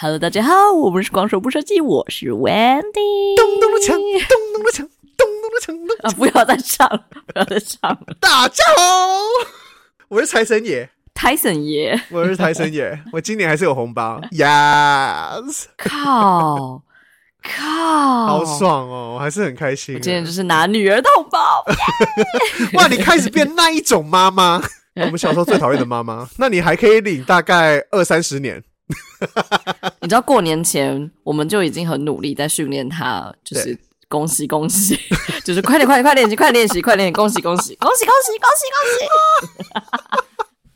Hello，大家好，我们是光说不设计，我是 Wendy。咚咚的锵，咚咚的锵，咚咚的锵。啊！不要再唱了，不要再唱了。大家好，我是财神爷，财神爷，我是财神爷。我今年还是有红包，Yes！靠靠，好爽哦，我还是很开心。我今天就是拿女儿的红包。哇，你开始变那一种妈妈，我们小时候最讨厌的妈妈。那你还可以领大概二三十年。你知道过年前我们就已经很努力在训练他，就是恭喜恭喜，就是快点快点快练习快练习快练习，恭喜恭喜恭喜恭喜恭喜恭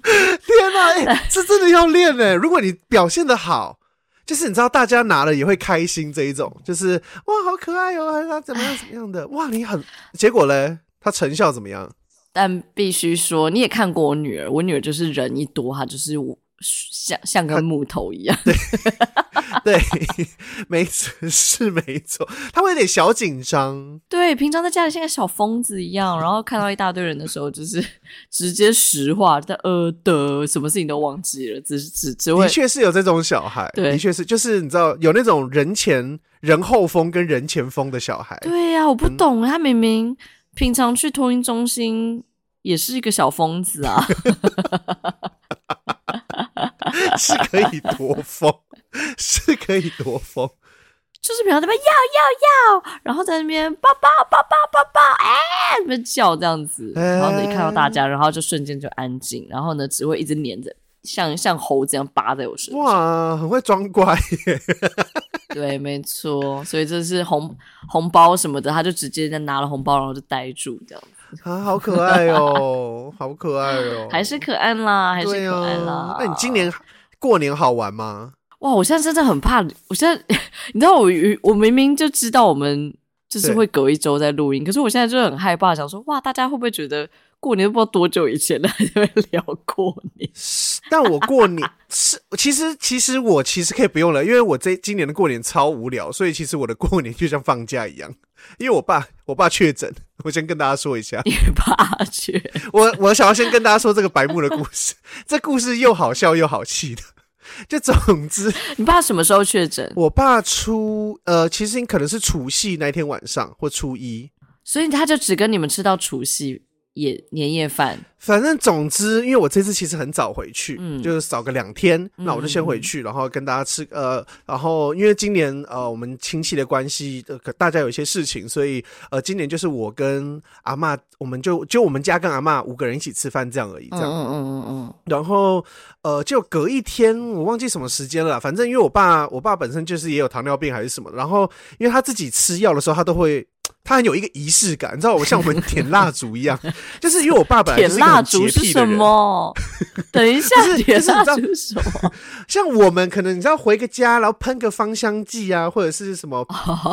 喜！天哪，欸，这真的要练哎！如果你表现的好，就是你知道大家拿了也会开心这一种，就是哇好可爱哦，他怎么样怎么样的哇你很，结果嘞他成效怎么样？但必须说你也看过我女儿，我女儿就是人一多，她就是我。像像个木头一样，对 对，没错是没错，他会有点小紧张。对，平常在家里像个小疯子一样，然后看到一大堆人的时候，就是 直接石化，在呃的，什么事情都忘记了，只只只会。的确是有这种小孩，对，的确是，就是你知道有那种人前人后疯跟人前疯的小孩。对呀、啊，我不懂，嗯、他明明平常去托婴中心也是一个小疯子啊。是可以多疯，是可以多疯，就是比方那边要要要，然后在那边抱抱抱抱抱抱，哎，那边叫这样子，然后呢一看到大家，然后就瞬间就安静，然后呢只会一直黏着，像像猴子一样扒在我身上。哇，很会装乖耶。对，没错，所以这是红红包什么的，他就直接在拿了红包，然后就呆住这样子。啊，好可爱哦，好可爱哦，还是可爱啦，还是可爱啦。那、啊、你今年过年好玩吗？哇，我现在真的很怕，我现在 你知道我我明明就知道我们就是会隔一周在录音，可是我现在就很害怕，想说哇，大家会不会觉得过年都不知道多久以前了还在聊过年？但我过年是其实其实我其实可以不用了，因为我这今年的过年超无聊，所以其实我的过年就像放假一样。因为我爸，我爸确诊，我先跟大家说一下。你爸确？我我想要先跟大家说这个白目的故事，这故事又好笑又好气的。就总之，你爸什么时候确诊？我爸初呃，其实你可能是除夕那天晚上或初一，所以他就只跟你们吃到除夕夜年夜饭。反正总之，因为我这次其实很早回去，嗯，就是早个两天，嗯，那我就先回去，然后跟大家吃，呃，然后因为今年呃我们亲戚的关系，呃，大家有一些事情，所以呃今年就是我跟阿嬷，我们就就我们家跟阿嬷五个人一起吃饭这样而已，这样，嗯嗯嗯嗯，然后呃就隔一天，我忘记什么时间了，反正因为我爸我爸本身就是也有糖尿病还是什么，然后因为他自己吃药的时候，他都会。他很有一个仪式感，你知道，我像我们点蜡烛一样，就是因为我爸本来就是一个很洁癖的人。等一下，就是就是你知道什么？像我们可能你知道回个家，然后喷个芳香剂啊，或者是什么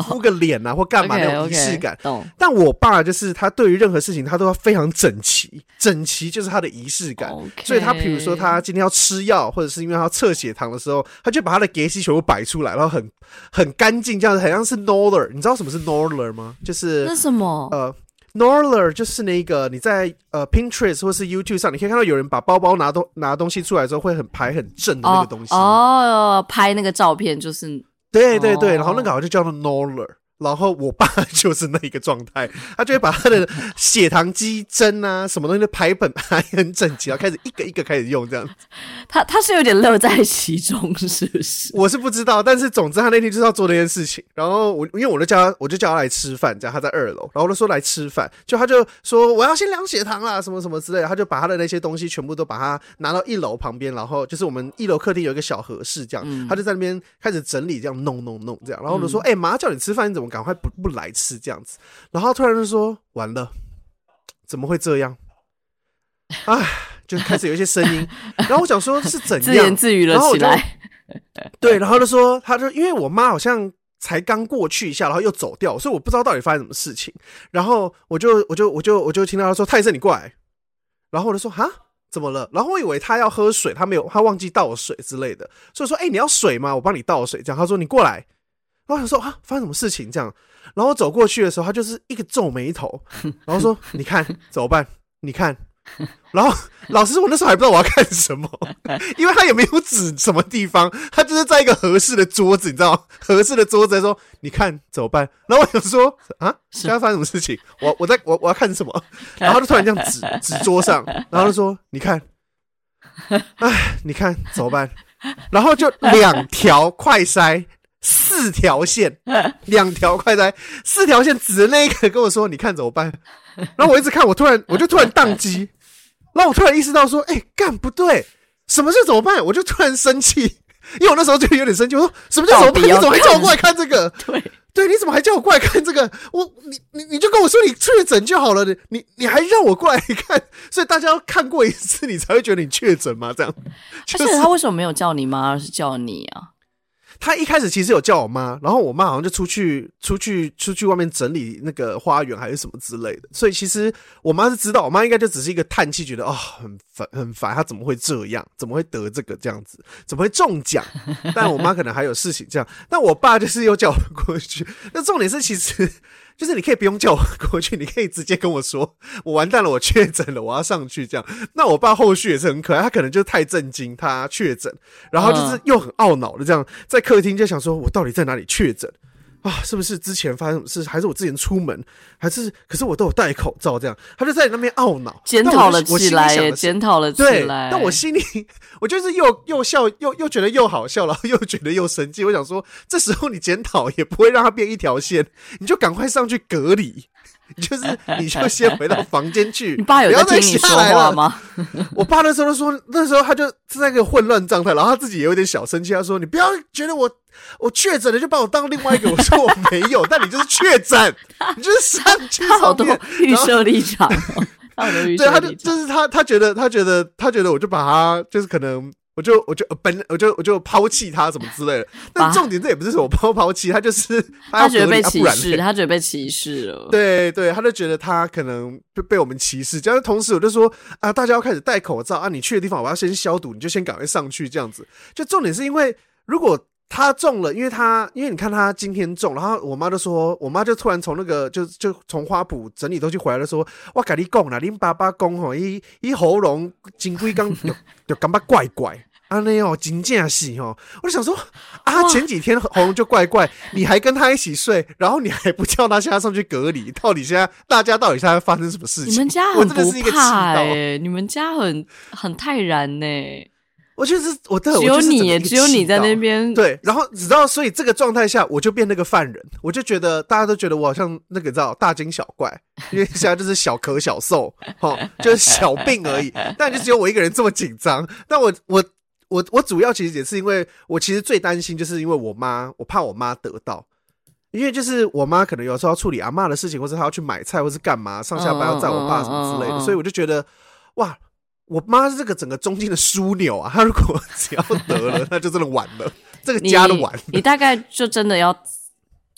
敷个脸啊，或干嘛那种仪式感。但我爸就是他对于任何事情他都要非常整齐，整齐就是他的仪式感。所以他比如说他今天要吃药，或者是因为他要测血糖的时候，他就把他的给息全部摆出来，然后很很干净，这样子很像是 Norler。你知道什么是 Norler 吗？就是是那什么？呃，Norler 就是那个你在呃 Pinterest 或是 YouTube 上，你可以看到有人把包包拿东拿东西出来之后会很排很正的那个东西。哦，哦，拍那个照片就是，对对对，然后那个好像就叫做 Norler。然后我爸就是那一个状态，他就会把他的血糖机针啊，什么东西的排本排很整齐，然后开始一个一个开始用这样子。他他是有点乐在其中，是不是？我是不知道，但是总之他那天就是要做那件事情。然后我因为我就叫他，我就叫他来吃饭，这样他在二楼，然后我就说来吃饭，就他就说我要先量血糖啦，什么什么之类的，他就把他的那些东西全部都把它拿到一楼旁边，然后就是我们一楼客厅有一个小合适，这样、嗯、他就在那边开始整理，这样弄弄弄这样。然后我就说，哎、嗯，妈、欸、叫你吃饭，你怎么？赶快不不来吃这样子，然后突然就说完了，怎么会这样？哎，就开始有一些声音，然后我想说是怎样，自言自语了起来。对，然后就说，他就因为我妈好像才刚过去一下，然后又走掉，所以我不知道到底发生什么事情。然后我就我就我就我就听到他说：“泰森，你过来。”然后我就说：“哈，怎么了？”然后我以为他要喝水，他没有，他忘记倒水之类的，所以说：“哎，你要水吗？我帮你倒水。”这样他说：“你过来。”然后他说啊，发生什么事情？这样，然后走过去的时候，他就是一个皱眉头，然后说：“ 你看怎么办？你看。”然后 老师说，我那时候还不知道我要看什么，因为他也没有指什么地方，他就是在一个合适的桌子，你知道吗？合适的桌子，说你看怎么办？然后我想说啊，现在发生什么事情？我我在我我要看什么？然后他就突然这样指指桌上，然后就说你看，哎，你看怎么办？然后就两条快筛，四条线，两条快哉，四条线指着那一个跟我说，你看怎么办？然后我一直看，我突然我就突然宕机。然后我突然意识到说，哎、欸，干不对，什么事怎么办？我就突然生气，因为我那时候就有点生气。我说，什么叫怎么办？你怎么还叫我过来看这个？对对，你怎么还叫我过来看这个？我你你你就跟我说你确诊就好了，你你你还让我过来看？所以大家要看过一次，你才会觉得你确诊吗？这样。而且他为什么没有叫你妈，而是叫你啊？他一开始其实有叫我妈，然后我妈好像就出去出去出去外面整理那个花园还是什么之类的，所以其实我妈是知道，我妈应该就只是一个叹气，觉得哦很烦很烦，她怎么会这样，怎么会得这个这样子，怎么会中奖？但我妈可能还有事情这样，但我爸就是又叫我过去，那重点是其实。就是你可以不用叫我过去，你可以直接跟我说，我完蛋了，我确诊了，我要上去这样。那我爸后续也是很可爱，他可能就太震惊，他确诊，然后就是又很懊恼的这样，在客厅就想说，我到底在哪里确诊？啊，是不是之前发生什么事？还是我之前出门？还是可是我都有戴口罩，这样他就在那边懊恼，检讨了起来，检讨了起来。但我心里，我就是又又笑，又又觉得又好笑，然后又觉得又生气。我想说，这时候你检讨也不会让它变一条线，你就赶快上去隔离。就是，你就先回到房间去。你爸有在听你说话吗？我爸那时候都说，那时候他就是在一个混乱状态，然后他自己也有点小生气。他说：“你不要觉得我我确诊了就把我当另外一个。”我说：“我没有，但你就是确诊，你就是上去好多预设立场。”对，他就就是他，他觉得他觉得他觉得我就把他就是可能。我就我就本我就我就抛弃他什么之类的，但重点这也不是什么抛抛弃他，就是 他，他觉得被歧视，他觉得被歧视了。对对，他就觉得他可能被被我们歧视。这样同时我就说啊，大家要开始戴口罩啊，你去的地方我要先消毒，你就先赶快上去这样子。就重点是因为如果他中了，因为他因为你看他今天中，然后我妈就说，我妈就突然从那个就就从花圃整理东西回来的时候，我跟你讲啦，恁爸爸讲吼，伊伊喉咙金龟刚就就感觉怪怪。啊，那哦，真正是哦，我就想说啊，前几天喉咙就怪怪，你还跟他一起睡，然后你还不叫他现在上去隔离，到底现在大家到底现在发生什么事情？你们家很不怕哎，你们家很很泰然呢。我就是我的，只有你，只有你在那边对，然后你知道，所以这个状态下，我就变那个犯人，我就觉得大家都觉得我好像那个叫大惊小怪，因为现在就是小咳小嗽，哈，就是小病而已，但就只有我一个人这么紧张，但我我。我我主要其实也是因为我其实最担心，就是因为我妈，我怕我妈得到，因为就是我妈可能有时候要处理阿妈的事情，或者她要去买菜，或是干嘛，上下班要载我爸什么之类的，所以我就觉得，哇，我妈是这个整个中间的枢纽啊，她如果 只要得了，那就真的完了，这个家都完了。你大概就真的要。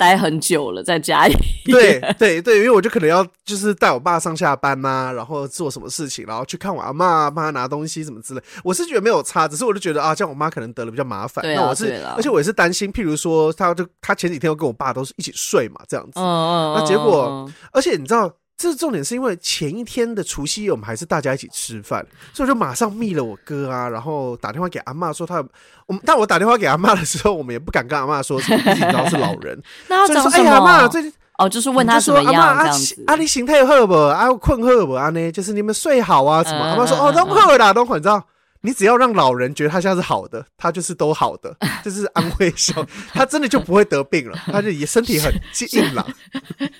待很久了，在家里。对对对，因为我就可能要就是带我爸上下班呐、啊，然后做什么事情，然后去看我阿妈，帮他拿东西什么之类。我是觉得没有差，只是我就觉得啊，这样我妈可能得了比较麻烦。对啊、那我是，而且我也是担心，譬如说，他就他前几天又跟我爸都是一起睡嘛，这样子。嗯嗯。那结果，而且你知道。这重点是因为前一天的除夕夜，我们还是大家一起吃饭，所以我就马上密了我哥啊，然后打电话给阿妈说他，我们但我打电话给阿妈的时候，我们也不敢跟阿妈说什么，毕竟都是老人。那他讲什么？哎、阿妈最近哦，就是问他怎么样这样子。阿嬷，阿你心态好不？啊，困好不？啊呢，就是你们睡好啊什么？阿妈说哦，都好啦，都好，你知道。你只要让老人觉得他现在是好的，他就是都好的，就是安慰效，他真的就不会得病了，他就也身体很硬朗。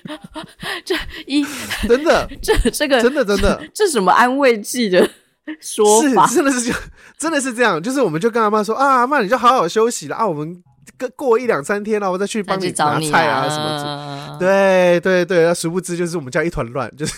这一真的，这这个真的真的，这什么安慰剂的说法？是真的是这样，真的是这样，就是我们就跟阿妈说啊，阿妈你就好好休息了啊，我们。过一两三天了，我再去帮你拿菜啊什么的。对对对，那殊不知就是我们家一团乱，就是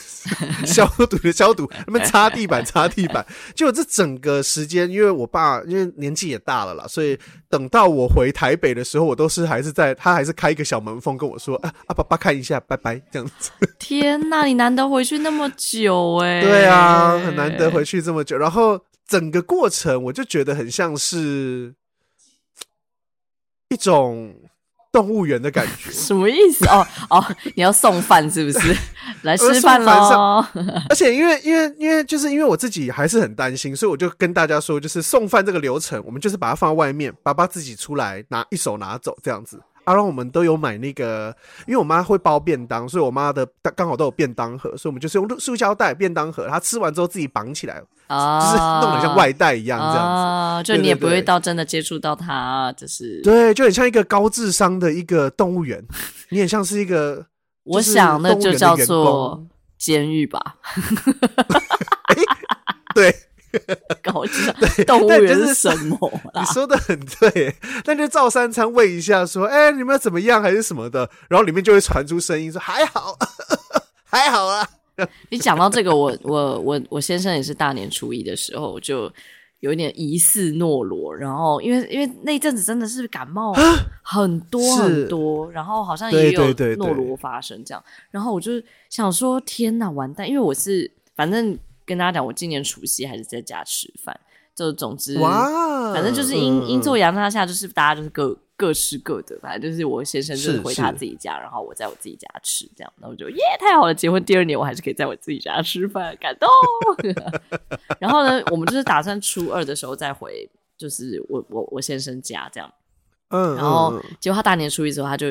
消毒的消毒，他们擦地板擦地板。就这整个时间，因为我爸因为年纪也大了啦，所以等到我回台北的时候，我都是还是在他还是开一个小门缝跟我说啊啊，爸爸看一下，拜拜这样子。天哪，你难得回去那么久哎、欸。对啊，很难得回去这么久，然后整个过程我就觉得很像是。一种动物园的感觉。什么意思？哦哦，你要送饭是不是？来吃饭喽！而且因为因为因为就是因为我自己还是很担心，所以我就跟大家说，就是送饭这个流程，我们就是把它放在外面，爸爸自己出来拿一手拿走这样子。啊，让我们都有买那个，因为我妈会包便当，所以我妈的刚好都有便当盒，所以我们就是用塑胶袋便当盒，她吃完之后自己绑起来，啊，就是弄得像外带一样这样子，啊，就你也不会到真的接触到它，就是。对，就很像一个高智商的一个动物园，你很像是一个，我想那就叫做监狱吧，欸，对。搞笑，动物园是什么？你说的很对，那就照三餐问一下，说，哎、欸，你们怎么样，还是什么的，然后里面就会传出声音说，还好，还好啊。你讲到这个，我我我我先生也是大年初一的时候就有一点疑似诺罗，然后因为因为那阵子真的是感冒很多很多，然后好像也有诺罗发生这样，然后我就想说，天哪，完蛋，因为我是反正。跟大家讲，我今年除夕还是在家吃饭，就总之，哇，反正就是阴阴错阳差下，就是大家就是各各吃各的，反正就是我先生就是回他自己家，然后我在我自己家吃，这样，然后我就耶，太好了，结婚第二年我还是可以在我自己家吃饭，感动。然后呢，我们就是打算初二的时候再回，就是我我我先生家这样，嗯，然后结果他大年初一的时候，他就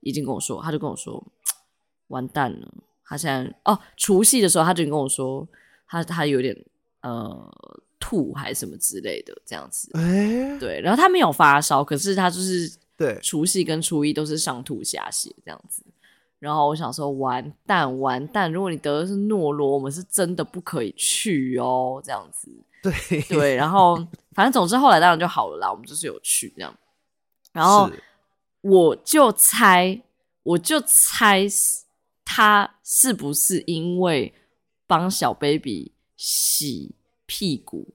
已经跟我说，他就跟我说，完蛋了，他现在哦，除夕的时候他就跟我说。他他有点呃吐还是什么之类的这样子，欸、对，然后他没有发烧，可是他就是对。除夕跟初一都是上吐下泻这样子，然后我想说完蛋完蛋，如果你得的是诺罗，我们是真的不可以去哦，这样子，对。对，然后反正总之后来当然就好了啦，我们就是有去这样，然后我就猜我就猜他是不是因为。帮小 baby 洗屁股，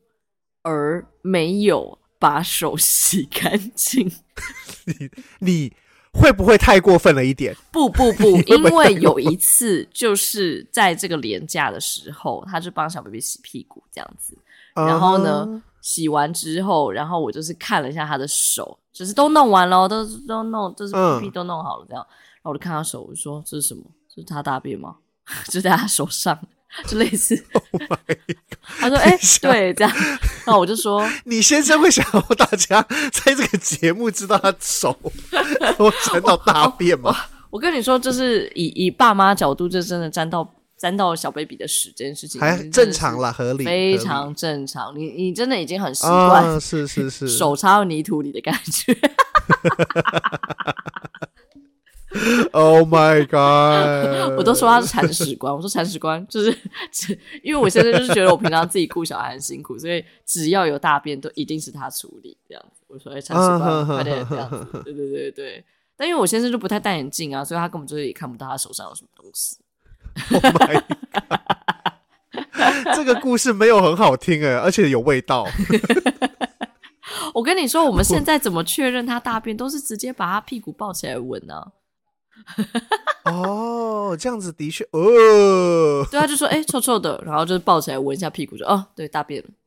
而没有把手洗干净。你你会不会太过分了一点？不不不，因为有一次就是在这个廉价的时候，他就帮小 baby 洗屁股这样子。然后呢，uh. 洗完之后，然后我就是看了一下他的手，就是都弄完了，都都弄，就是屁屁都弄好了这样。Uh. 然后我就看他手，我就说这是什么？这是他大便吗？就在他手上。就类似，oh、他说：“哎、欸，对，这样。”那我就说：“你先生会想要大家在这个节目知道他手都沾到大便吗？”我跟你说，就是以以爸妈角度，就真的沾到沾到小 baby 的屎这件事情，还正常啦，合理，非常正常。你你真的已经很习惯、哦，是是是，手插到泥土里的感觉。Oh my god！我都说他是铲屎官，我说铲屎官就是 只，因为我现在就是觉得我平常自己顾小孩很辛苦，所以只要有大便都一定是他处理这样子。我说哎，铲屎官快点这样子，对对对对。但因为我先生就不太戴眼镜啊，所以他根本就是也看不到他手上有什么东西。Oh my god！这个故事没有很好听哎，而且有味道。我跟你说，我们现在怎么确认他大便，都是直接把他屁股抱起来闻呢、啊。哦，这样子的确哦，对，他就说哎、欸，臭臭的，然后就是抱起来闻一下屁股，就哦，对，大便了。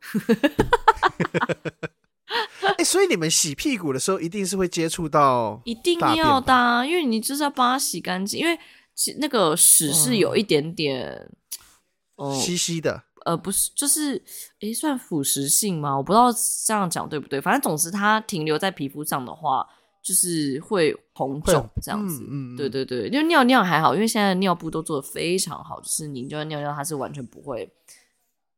哎、欸，所以你们洗屁股的时候一定是会接触到，一定要的、啊，因为你就是要帮他洗干净，因为那个屎是有一点点哦稀稀的，呃，不是，就是哎、欸，算腐蚀性吗？我不知道这样讲对不对，反正总之它停留在皮肤上的话。就是会红肿这样子，嗯嗯、对对对，因为尿尿还好，因为现在尿布都做的非常好，就是你就要尿尿，它是完全不会，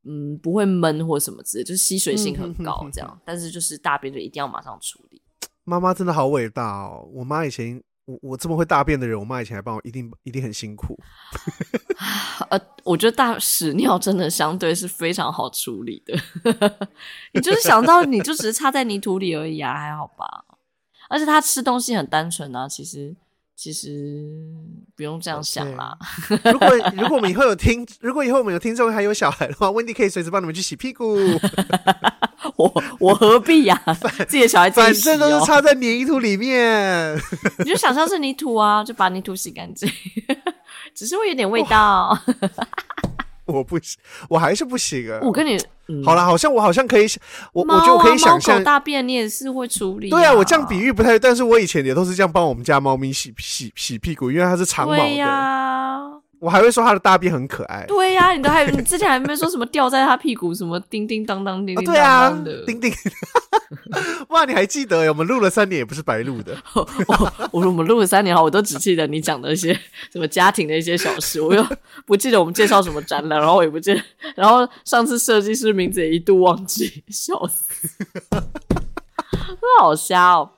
嗯，不会闷或什么之类，就是吸水性很高这样。嗯、但是就是大便就一定要马上处理。妈妈真的好伟大哦！我妈以前，我我这么会大便的人，我妈以前还帮我，一定一定很辛苦。呃，我觉得大屎尿真的相对是非常好处理的，你就是想到你就只是插在泥土里而已啊，还好吧？而且他吃东西很单纯啊，其实其实不用这样想啦。Okay. 如果 如果我们以后有听，如果以后我们有听众还有小孩的话，Wendy 可以随时帮你们去洗屁股。我我何必呀、啊？自己的小孩反正都是插在泥土里面，你就想象是泥土啊，就把泥土洗干净，只是会有点味道。我不行，我还是不行啊。我跟你，嗯、好了，好像我好像可以，我、啊、我就可以想象大便你也是会处理、啊。对啊，我这样比喻不太，但是我以前也都是这样帮我们家猫咪洗洗洗屁股，因为它是长毛的。我还会说他的大便很可爱。对呀、啊，你都还你之前还没说什么掉在他屁股什么叮叮当当叮叮当当的，啊，叮叮。哇，你还记得？我们录了三年也不是白录的。我我我们录了三年哈，我都只记得你讲的一些 什么家庭的一些小事，我又不记得我们介绍什么展览，然后我也不记得，然后上次设计师名字也一度忘记，笑死，好笑哦。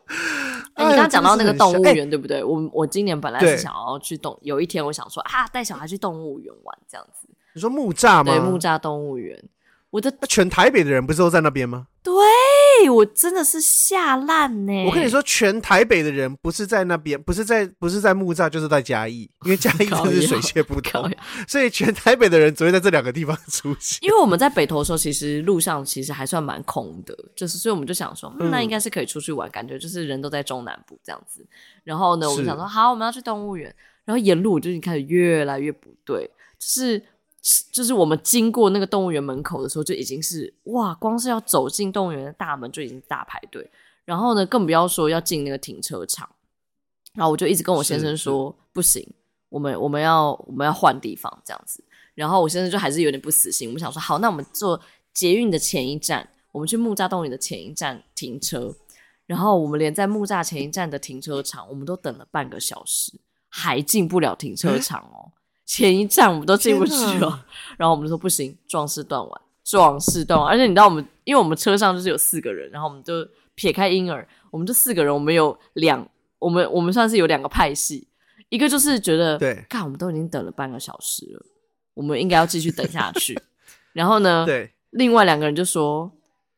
哎、欸，你刚刚讲到那个动物园，对不对？我我今年本来是想要去动，有一天我想说啊，带小孩去动物园玩这样子。你说木栅吗？对，木栅动物园。我的全台北的人不是都在那边吗？对，我真的是吓烂呢。我跟你说，全台北的人不是在那边，不是在不是在木栅，就是在嘉义，因为嘉义 真是水泄不通，所以全台北的人只会在这两个地方出现。因为我们在北投的时候，其实路上其实还算蛮空的，就是所以我们就想说，嗯，那应该是可以出去玩，感觉就是人都在中南部这样子。然后呢，我们想说，好，我们要去动物园。然后沿路我就已经开始越来越不对，就是。就是我们经过那个动物园门口的时候，就已经是哇，光是要走进动物园的大门就已经大排队。然后呢，更不要说要进那个停车场。然后我就一直跟我先生说，不行，我们我们要我们要换地方这样子。然后我先生就还是有点不死心。我们想说，好，那我们坐捷运的前一站，我们去木栅动物园的前一站停车。然后我们连在木栅前一站的停车场，我们都等了半个小时，还进不了停车场哦。前一站我们都进不去了，然后我们就说不行，壮士断腕，壮士断腕。而且你知道我们，因为我们车上就是有四个人，然后我们就撇开婴儿，我们这四个人，我们有两，我们我们算是有两个派系，一个就是觉得，对，看我们都已经等了半个小时了，我们应该要继续等下去。然后呢，对，另外两个人就说，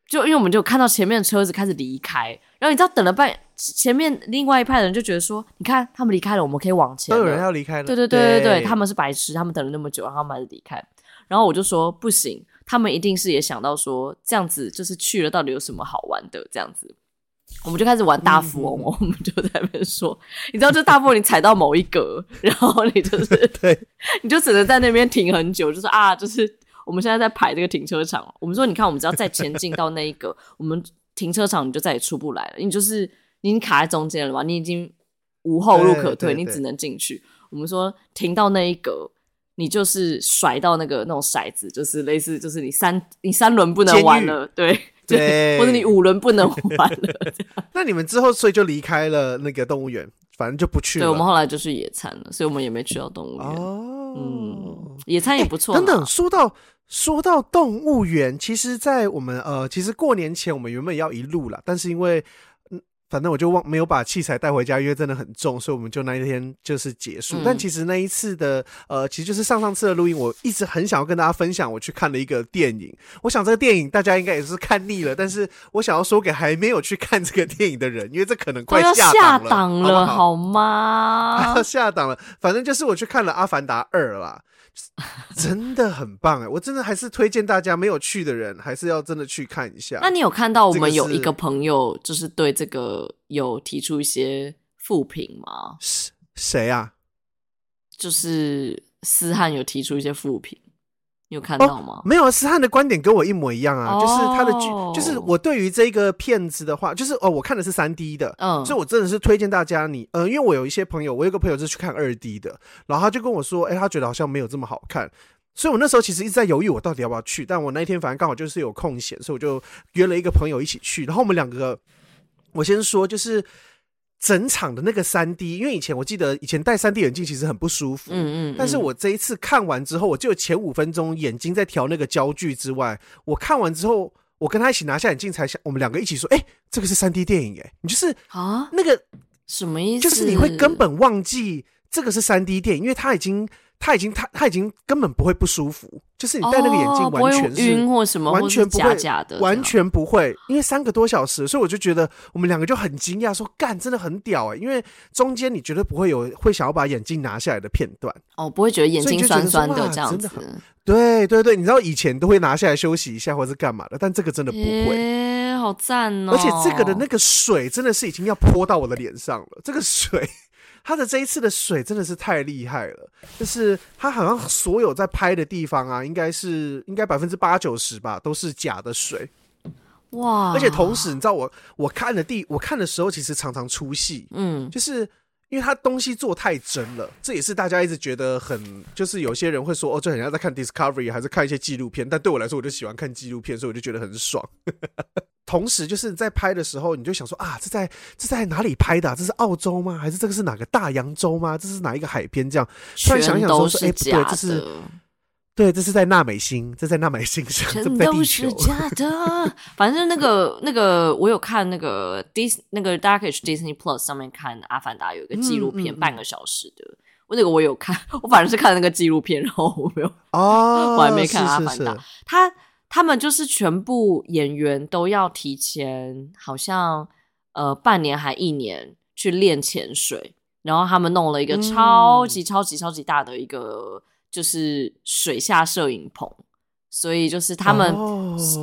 就因为我们就看到前面的车子开始离开，然后你知道等了半。前面另外一派的人就觉得说，你看他们离开了，我们可以往前。都有人要离开了。对对对对对，对他们是白痴，他们等了那么久，然后他们还是离开。然后我就说不行，他们一定是也想到说这样子就是去了，到底有什么好玩的？这样子，我们就开始玩大富翁，嗯、我们就在那边说，你知道，就大富翁你踩到某一格，然后你就是 对，你就只能在那边停很久，就是啊，就是我们现在在排这个停车场。我们说，你看，我们只要再前进到那一格，我们停车场你就再也出不来了，你就是。你卡在中间了嘛？你已经无后路可退，你只能进去。我们说停到那一格，你就是甩到那个那种骰子，就是类似，就是你三你三轮不能玩了，对对，或者你五轮不能玩了。那你们之后所以就离开了那个动物园，反正就不去了。对，我们后来就去野餐了，所以我们也没去到动物园。哦，嗯，野餐也不错。等等，说到说到动物园，其实，在我们呃，其实过年前我们原本要一路了，但是因为。反正我就忘没有把器材带回家，因为真的很重，所以我们就那一天就是结束。嗯、但其实那一次的呃，其实就是上上次的录音，我一直很想要跟大家分享我去看了一个电影。我想这个电影大家应该也是看腻了，但是我想要说给还没有去看这个电影的人，因为这可能快下档了，了，好吗？要下档了。反正就是我去看了《阿凡达二》啦。真的很棒哎！我真的还是推荐大家没有去的人，还是要真的去看一下。那你有看到我们有一个朋友，就是对这个有提出一些负评吗？谁啊？就是思翰有提出一些负评。你有看到吗？哦、没有啊，思翰的观点跟我一模一样啊，哦、就是他的剧，就是我对于这个片子的话，就是哦，我看的是三 D 的，嗯，所以我真的是推荐大家你，呃，因为我有一些朋友，我有个朋友是去看二 D 的，然后他就跟我说，哎、欸，他觉得好像没有这么好看，所以我那时候其实一直在犹豫，我到底要不要去，但我那一天反正刚好就是有空闲，所以我就约了一个朋友一起去，然后我们两个，我先说就是。整场的那个三 D，因为以前我记得以前戴三 D 眼镜其实很不舒服，嗯嗯，嗯，但是我这一次看完之后，我就前五分钟眼睛在调那个焦距之外，我看完之后，我跟他一起拿下眼镜才想，我们两个一起说，哎、欸，这个是三 D 电影，哎，你就是啊，那个什么意思？就是你会根本忘记这个是三 D 电影，因为他已经。他已经他他已经根本不会不舒服，就是你戴那个眼镜完全是晕或什么，完全不会假假的，完全不会，因为三个多小时，所以我就觉得我们两个就很惊讶，说干真的很屌哎、欸，因为中间你绝对不会有会想要把眼镜拿下来的片段。哦，不会觉得眼睛酸酸的这样子，对对对，你知道以前都会拿下来休息一下或者干嘛的，但这个真的不会，欸、好赞哦，而且这个的那个水真的是已经要泼到我的脸上了，这个水。他的这一次的水真的是太厉害了，就是他好像所有在拍的地方啊，应该是应该百分之八九十吧，都是假的水。哇！而且同时，你知道我我看的地，我看的时候其实常常出戏，嗯，就是。因为他东西做太真了，这也是大家一直觉得很，就是有些人会说哦，就很像在看 Discovery 还是看一些纪录片。但对我来说，我就喜欢看纪录片，所以我就觉得很爽。同时，就是在拍的时候，你就想说啊，这在这在哪里拍的啊？这是澳洲吗？还是这个是哪个大洋洲吗？这是哪一个海边？这样突然想想说，说哎，不对，这是。对，这是在纳美星，这在纳美星上，全都是假的。反正那个那个，我有看那个 Dis 那个，大家可以去 Disney Plus 上面看《阿凡达》，有一个纪录片，半个小时的。我、那个我有看，我反正是看那个纪录片，然后我没有哦，我还没看《阿凡达》。他他们就是全部演员都要提前，好像呃半年还一年去练潜水，然后他们弄了一个超级超级超级大的一个。就是水下摄影棚，所以就是他们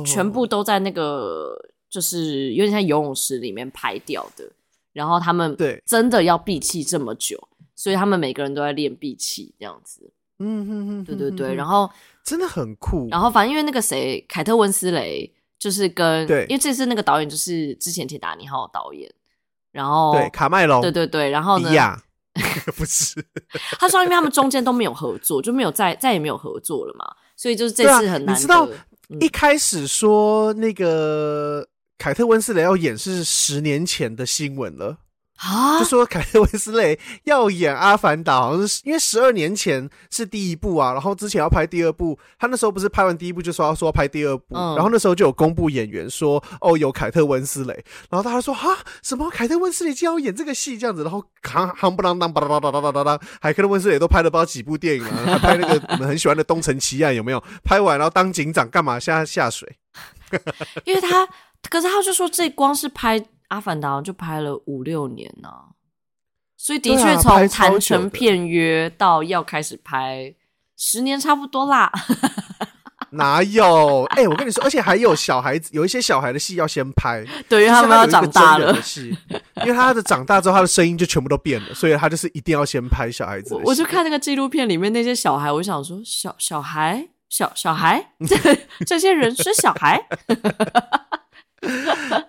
全部都在那个，就是有点像游泳池里面拍掉的。然后他们对真的要闭气这么久，所以他们每个人都在练闭气这样子。嗯哼哼，对对对。然后真的很酷。然后反正因为那个谁，凯特温斯雷就是跟对，因为这次那个导演就是之前《铁达尼号》的导演，然后对卡麦隆，对对对，然后呢？不是，他说，因为他们中间都没有合作，就没有再再也没有合作了嘛，所以就是这次很难。啊、你知道、嗯、一开始说那个凯特温斯莱要演是十年前的新闻了。啊！就说凯特温斯雷要演《阿凡达》，好像是因为十二年前是第一部啊，然后之前要拍第二部，他那时候不是拍完第一部就说要说要拍第二部，嗯、然后那时候就有公布演员说哦有凯特温斯雷，然后大家说哈什么凯特温斯雷竟然要演这个戏这样子，然后行行不啷当吧哒哒哒哒哒哒，凯特温斯雷都拍了不知道几部电影了，还拍那个我们很喜欢的《东城奇案》有没有？拍完然后当警长干嘛？现在下水？因为他可是他就说这光是拍。阿凡达就拍了五六年呢、啊，所以的确从谈成片约到要开始拍，十年差不多啦。哪有？哎、欸，我跟你说，而且还有小孩子，有一些小孩的戏要先拍，对，因为他们要长大了。因为他的长大之后，他的声音就全部都变了，所以他就是一定要先拍小孩子我。我就看那个纪录片里面那些小孩，我想说，小小孩，小小孩，这这些人是小孩。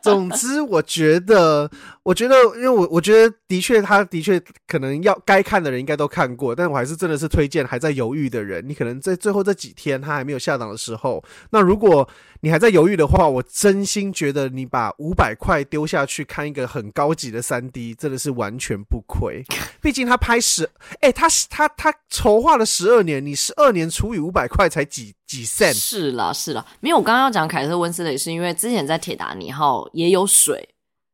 总之，我觉得，我觉得，因为我我觉得的确，他的确可能要该看的人应该都看过，但我还是真的是推荐还在犹豫的人，你可能在最后这几天他还没有下档的时候，那如果。你还在犹豫的话，我真心觉得你把五百块丢下去看一个很高级的三 D，真的是完全不亏。毕竟他拍十，哎、欸，他他他筹划了十二年，你十二年除以五百块才几几 cent？是啦是啦，没有，我刚刚要讲凯特温丝蕾，是因为之前在铁达尼号也有水，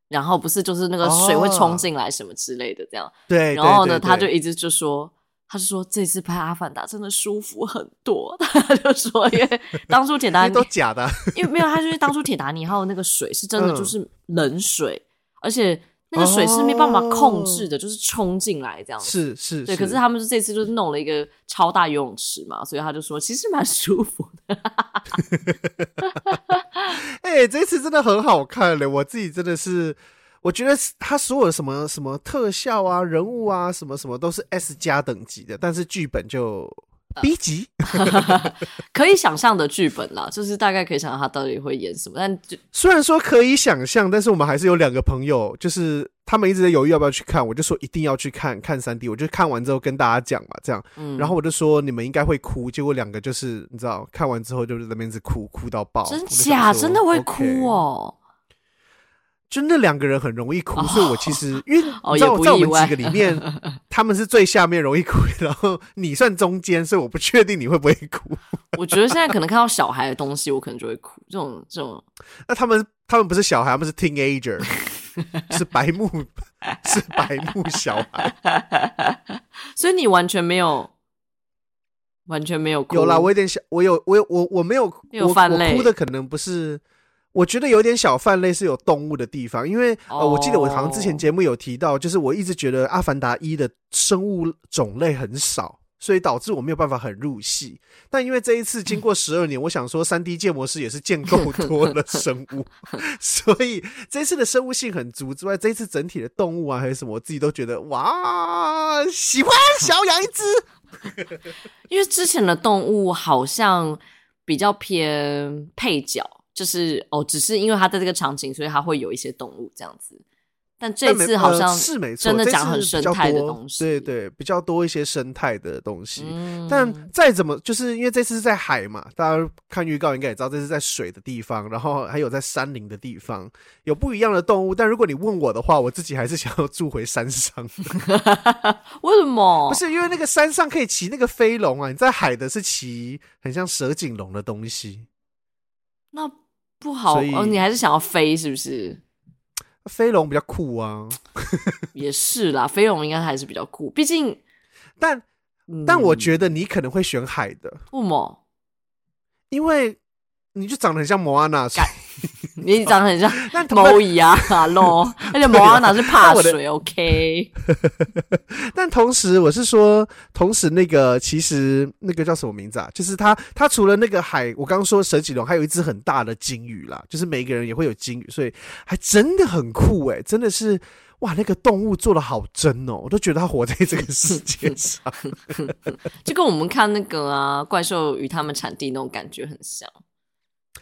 然后不是就是那个水会冲进来什么之类的这样。对、哦，然后呢，他就一直就说。他就说这次拍《阿凡达》真的舒服很多，他就说，因为 当初铁达尼都假的，因为没有，他就是当初铁达尼号那个水是真的就是冷水，嗯、而且那个水是没办法控制的，哦、就是冲进来这样子。是是，对。可是他们是这次就是弄了一个超大游泳池嘛，所以他就说其实蛮舒服的。哎、这次真的很好看嘞，我自己真的是。我觉得他所有什么什么特效啊、人物啊、什么什么都是 S 加等级的，但是剧本就 B 级，呃、可以想象的剧本啦，就是大概可以想象他到底会演什么。但就虽然说可以想象，但是我们还是有两个朋友，就是他们一直在犹豫要不要去看，我就说一定要去看看三 D，我就看完之后跟大家讲嘛，这样，嗯、然后我就说你们应该会哭，结果两个就是你知道，看完之后就是在那边子哭哭到爆，真假真的会哭哦。就那两个人很容易哭，所以我其实因为在 在我们几个里面，他们是最下面容易哭，然后你算中间，所以我不确定你会不会哭。我觉得现在可能看到小孩的东西，我可能就会哭。这种这种，那他们他们不是小孩，他们是 teenager，是白目是白目小孩，所以你完全没有完全没有哭。有啦，我有点小，我有我有我我没有有泛泪，我哭的可能不是。我觉得有点小泛类是有动物的地方，因为、oh. 呃，我记得我好像之前节目有提到，就是我一直觉得《阿凡达一》的生物种类很少，所以导致我没有办法很入戏。但因为这一次经过十二年，我想说三 D 建模师也是建构 多了生物，所以这次的生物性很足之外，这一次整体的动物啊还是什么，我自己都觉得哇，喜欢想要养一只。因为之前的动物好像比较偏配角，就是哦，只是因为它在这个场景，所以它会有一些动物这样子。但这次好像是没错，真的讲很生态的东西，对对，比较多一些生态的东西。但再怎么，就是因为这次是在海嘛，大家看预告应该也知道，这是在水的地方，然后还有在山林的地方，有不一样的动物。但如果你问我的话，我自己还是想要住回山上。为什么？不是因为那个山上可以骑那个飞龙啊，你在海的是骑很像蛇颈龙的东西，那不好哦。你还是想要飞，是不是？飞龙比较酷啊，也是啦，飞龙应该还是比较酷，毕竟，但、嗯、但我觉得你可能会选海的，为什么？因为你就长得很像摩安娜。你长得很像 猫一样啊，no！而且猫啊哪是怕水，OK？但同时，我是说，同时那个其实那个叫什么名字啊？就是它，它除了那个海，我刚刚说蛇脊龙，还有一只很大的鲸鱼啦。就是每个人也会有鲸鱼，所以还真的很酷哎、欸，真的是哇！那个动物做的好真哦，我都觉得它活在这个世界上，就跟我们看那个啊怪兽与他们产地那种感觉很像。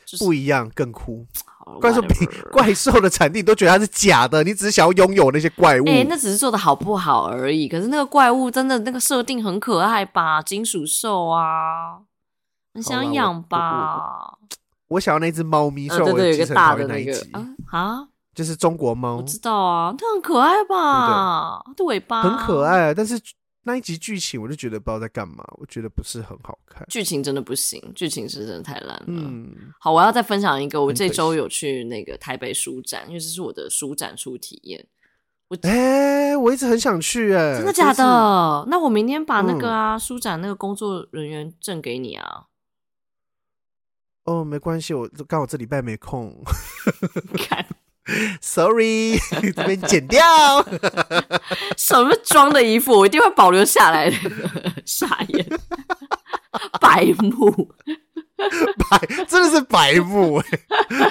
就是、不一样，更酷。怪兽比怪兽的产地都觉得它是假的，你只是想要拥有那些怪物。哎、欸，那只是做的好不好而已。可是那个怪物真的那个设定很可爱吧？金属兽啊，很想养吧？我，我想要那只猫咪，所以我对对，有个大的那个啊啊，就是中国猫。我知道啊，它很可爱吧？它的尾巴很可爱，但是。那一集剧情我就觉得不知道在干嘛，我觉得不是很好看。剧情真的不行，剧情是真的太烂了。嗯，好，我要再分享一个，我这周有去那个台北书展，因为这是我的书展初体验。我哎、欸，我一直很想去、欸，哎，真的假的？那我明天把那个啊、嗯、书展那个工作人员证给你啊。哦，没关系，我刚好这礼拜没空。看。Sorry，这边剪掉。什么装的衣服，我一定会保留下来的。傻眼，白目，白真的是白目哎！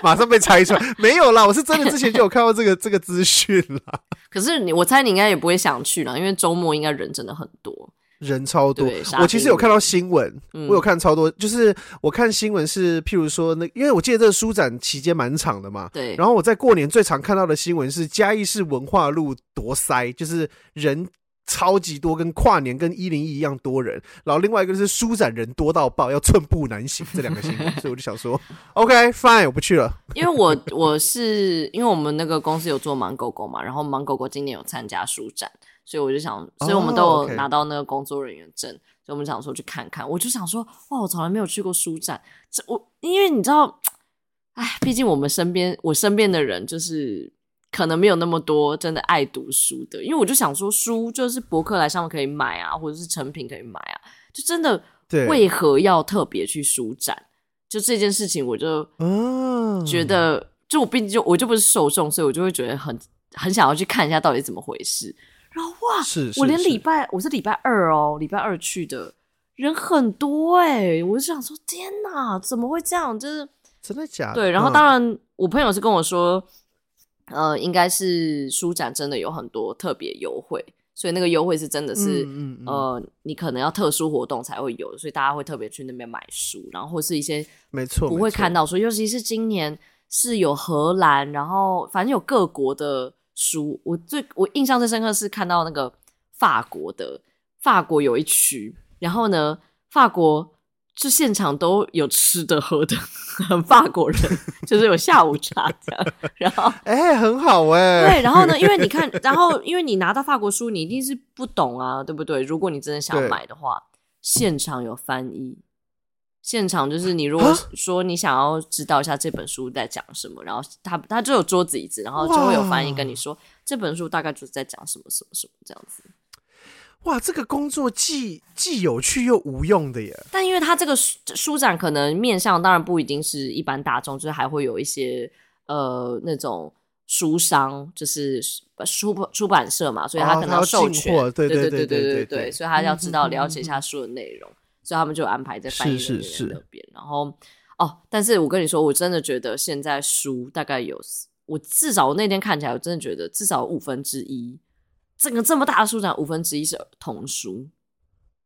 马上被拆穿，没有啦，我是真的之前就有看到这个这个资讯啦。可是你，我猜你应该也不会想去啦，因为周末应该人真的很多。人超多，我其实有看到新闻，嗯，我有看超多，就是我看新闻是，譬如说那，因为我记得这个书展期间蛮长的嘛，对。然后我在过年最常看到的新闻是嘉义市文化路多塞，就是人超级多，跟跨年跟一零一一样多人。然后另外一个就是书展人多到爆，要寸步难行，这两个新闻，所以我就想说，OK fine，我不去了。因为我我是因为我们那个公司有做盲狗狗嘛，然后盲狗狗今年有参加书展。所以我就想，所以我们都有拿到那个工作人员证，oh. 所以我们想说去看看。我就想说，哇，我从来没有去过书展，这我因为你知道，哎，毕竟我们身边我身边的人就是可能没有那么多真的爱读书的，因为我就想说，书就是博客来上面可以买啊，或者是成品可以买啊，就真的为何要特别去书展？就这件事情，我就觉得，oh. 就我毕竟就我就不是受众，所以我就会觉得很很想要去看一下到底怎么回事。哇，我连礼拜我是礼拜二哦，礼拜二去的，人很多哎、欸，我就想说天哪，怎么会这样？就是真的假的？对，然后当然、嗯、我朋友是跟我说，呃，应该是书展真的有很多特别优惠，所以那个优惠是真的是，嗯嗯嗯呃，你可能要特殊活动才会有，所以大家会特别去那边买书，然后或是一些没错不会看到说，尤其是今年是有荷兰，然后反正有各国的。书我最我印象最深刻是看到那个法国的法国有一区，然后呢，法国就现场都有吃的喝的，很 法国人就是有下午茶这样，然后哎、欸、很好哎、欸，对，然后呢，因为你看，然后因为你拿到法国书，你一定是不懂啊，对不对？如果你真的想买的话，现场有翻译。现场就是你如果说你想要知道一下这本书在讲什么，然后他他就有桌子椅子，然后就会有翻译跟你说这本书大概就是在讲什么什么什么这样子。哇，这个工作既既有趣又无用的耶！但因为他这个书书展可能面向当然不一定是一般大众，就是还会有一些呃那种书商，就是出出版社嘛，所以他可能要授权，哦、对对对对对对对，所以他要知道了解一下书的内容，嗯、所以他们就安排在翻译人员那边。然后哦，但是我跟你说，我真的觉得现在书大概有，我至少我那天看起来，我真的觉得至少五分之一，整个这么大的书展，五分之一是童书。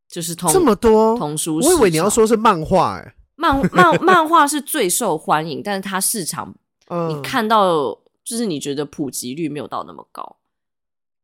就是童这么多童书，我以为你要说是漫画哎、欸，漫漫漫画是最受欢迎，但是它市场，嗯、你看到就是你觉得普及率没有到那么高，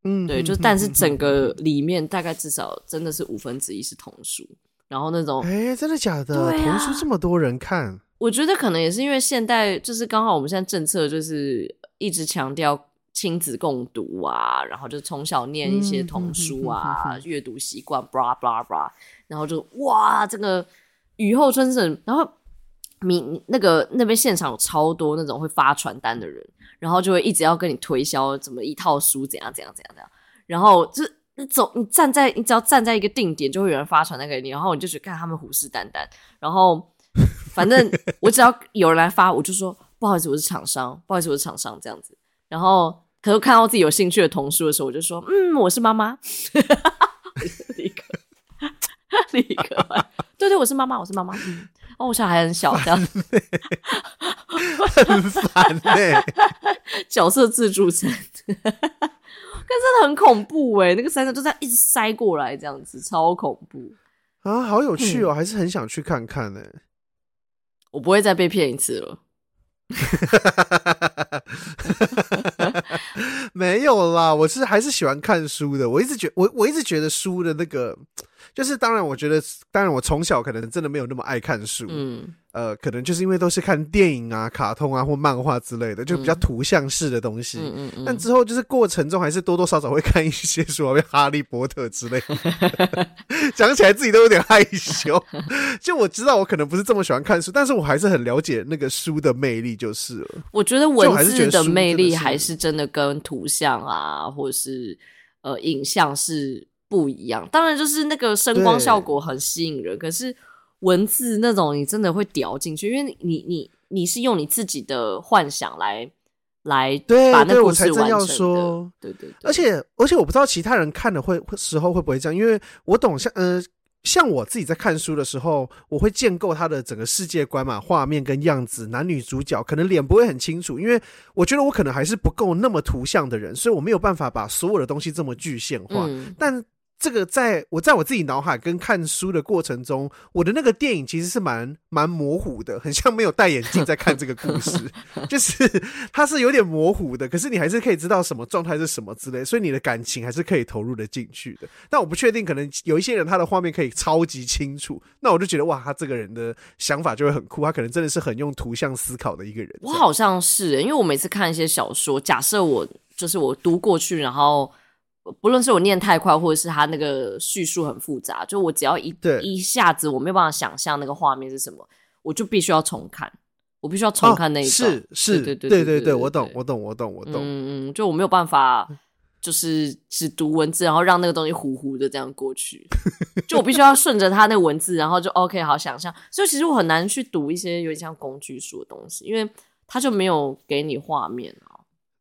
嗯，对，就但是整个里面大概至少真的是五分之一是童书，然后那种哎、欸，真的假的？啊、童书这么多人看，我觉得可能也是因为现代就是刚好我们现在政策就是一直强调。亲子共读啊，然后就从小念一些童书啊，阅、嗯、读习惯，blah blah blah，然后就哇，这个雨后春笋，然后你那个那边现场有超多那种会发传单的人，然后就会一直要跟你推销怎么一套书怎样怎样怎样怎样，然后就是你走，你站在你只要站在一个定点，就会有人发传单给你，然后你就去看他们虎视眈眈，然后 反正我只要有人来发，我就说不好意思，我是厂商，不好意思，我是厂商这样子，然后。可是看到自己有兴趣的童书的时候，我就说：“嗯，我是妈妈。”立刻，立刻，对对，我是妈妈，我是妈妈。嗯，哦，我小孩很小，这样子，很烦呢。角色自助餐，可真的很恐怖哎！那个山上就这样一直塞过来，这样子超恐怖啊！好有趣哦，嗯、还是很想去看看呢。我不会再被骗一次了。没有啦，我是还是喜欢看书的。我一直觉我我一直觉得书的那个，就是当然，我觉得当然，我从小可能真的没有那么爱看书。嗯。呃，可能就是因为都是看电影啊、卡通啊或漫画之类的，就比较图像式的东西。嗯嗯嗯。但之后就是过程中还是多多少少会看一些书，比如哈利波特之类的。讲起来自己都有点害羞。就我知道我可能不是这么喜欢看书，但是我还是很了解那个书的魅力就是了。我觉得文字的魅力还是真的跟图像啊，或者是呃影像是不一样。当然，就是那个声光效果很吸引人，可是。文字那种，你真的会掉进去，因为你你你是用你自己的幻想来来把那故事完成的。对，对。而且而且我不知道其他人看的会时候会不会这样，因为我懂像呃像我自己在看书的时候，我会建构他的整个世界观嘛，画面跟样子，男女主角可能脸不会很清楚，因为我觉得我可能还是不够那么图像的人，所以我没有办法把所有的东西这么具象化，嗯、但。这个在我在我自己脑海跟看书的过程中，我的那个电影其实是蛮蛮模糊的，很像没有戴眼镜在看这个故事，就是它是有点模糊的，可是你还是可以知道什么状态是什么之类，所以你的感情还是可以投入的进去的。但我不确定，可能有一些人他的画面可以超级清楚，那我就觉得哇，他这个人的想法就会很酷，他可能真的是很用图像思考的一个人。我好像是，因为我每次看一些小说，假设我就是我读过去，然后。不论是我念太快，或者是他那个叙述很复杂，就我只要一对一下子我没有办法想象那个画面是什么，我就必须要重看，我必须要重看那一段。是是，对对对对对，我懂我懂我懂我懂。嗯嗯，就我没有办法，就是只读文字，然后让那个东西糊糊的这样过去。就我必须要顺着他那个文字，然后就 OK 好想象。所以其实我很难去读一些有点像工具书的东西，因为他就没有给你画面啊。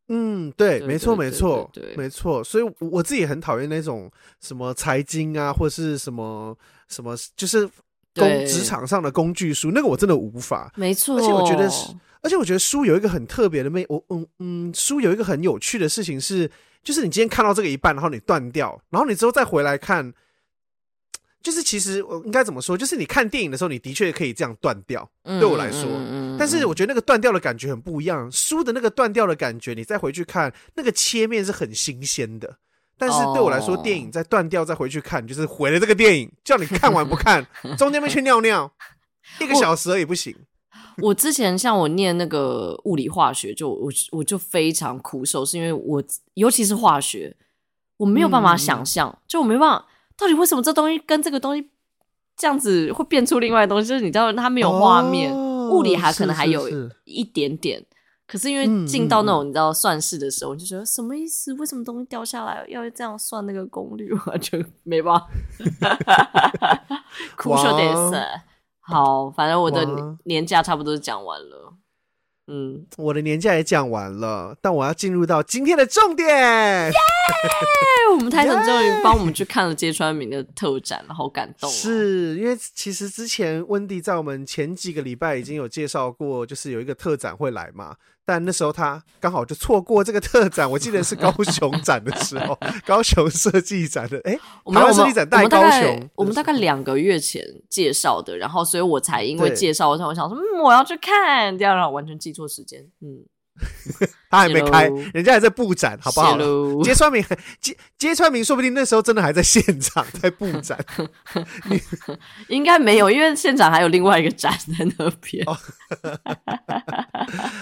嗯，对，没错，没错，没错。所以我自己很讨厌那种什么财经啊，或者是什么什么，就是工职场上的工具书，那个我真的无法。没错，而且我觉得是，而且我觉得书有一个很特别的魅，我嗯嗯，书有一个很有趣的事情是，就是你今天看到这个一半，然后你断掉，然后你之后再回来看。就是其实我应该怎么说？就是你看电影的时候，你的确可以这样断掉。对我来说，但是我觉得那个断掉的感觉很不一样。书的那个断掉的感觉，你再回去看，那个切面是很新鲜的。但是对我来说，电影再断掉再回去看，就是毁了这个电影。叫你看完不看，中间没去尿尿，一个小时而已不行。我之前像我念那个物理化学，就我我就非常苦手，是因为我尤其是化学，我没有办法想象，就我没办法。到底为什么这东西跟这个东西这样子会变出另外的东西？就是你知道它没有画面，哦、物理还可能还有一点点，是是是，可是因为进到那种你知道算式的时候，嗯、就觉得什么意思？为什么东西掉下来要这样算那个功率？我就没办法。酷秀得死。好，反正我的年假差不多讲完了。嗯，我的年假也讲完了，但我要进入到今天的重点。耶！我们台长终于帮我们去看了揭穿明的特展了，好感动哦。是因为其实之前温迪在我们前几个礼拜已经有介绍过，就是有一个特展会来嘛。但那时候他刚好就错过这个特展，我记得是高雄展的时候，高雄设计展的，哎、欸，台湾设计展带高雄，我们大概两个月前介绍的，然后所以我才因为介绍，我想我想说，嗯，我要去看，这样让我完全记错时间，嗯。他还没开，人家还在布展，好不好？揭穿明，揭揭穿明，说不定那时候真的还在现场 在布展。应该没有，因为现场还有另外一个展在那边。哦、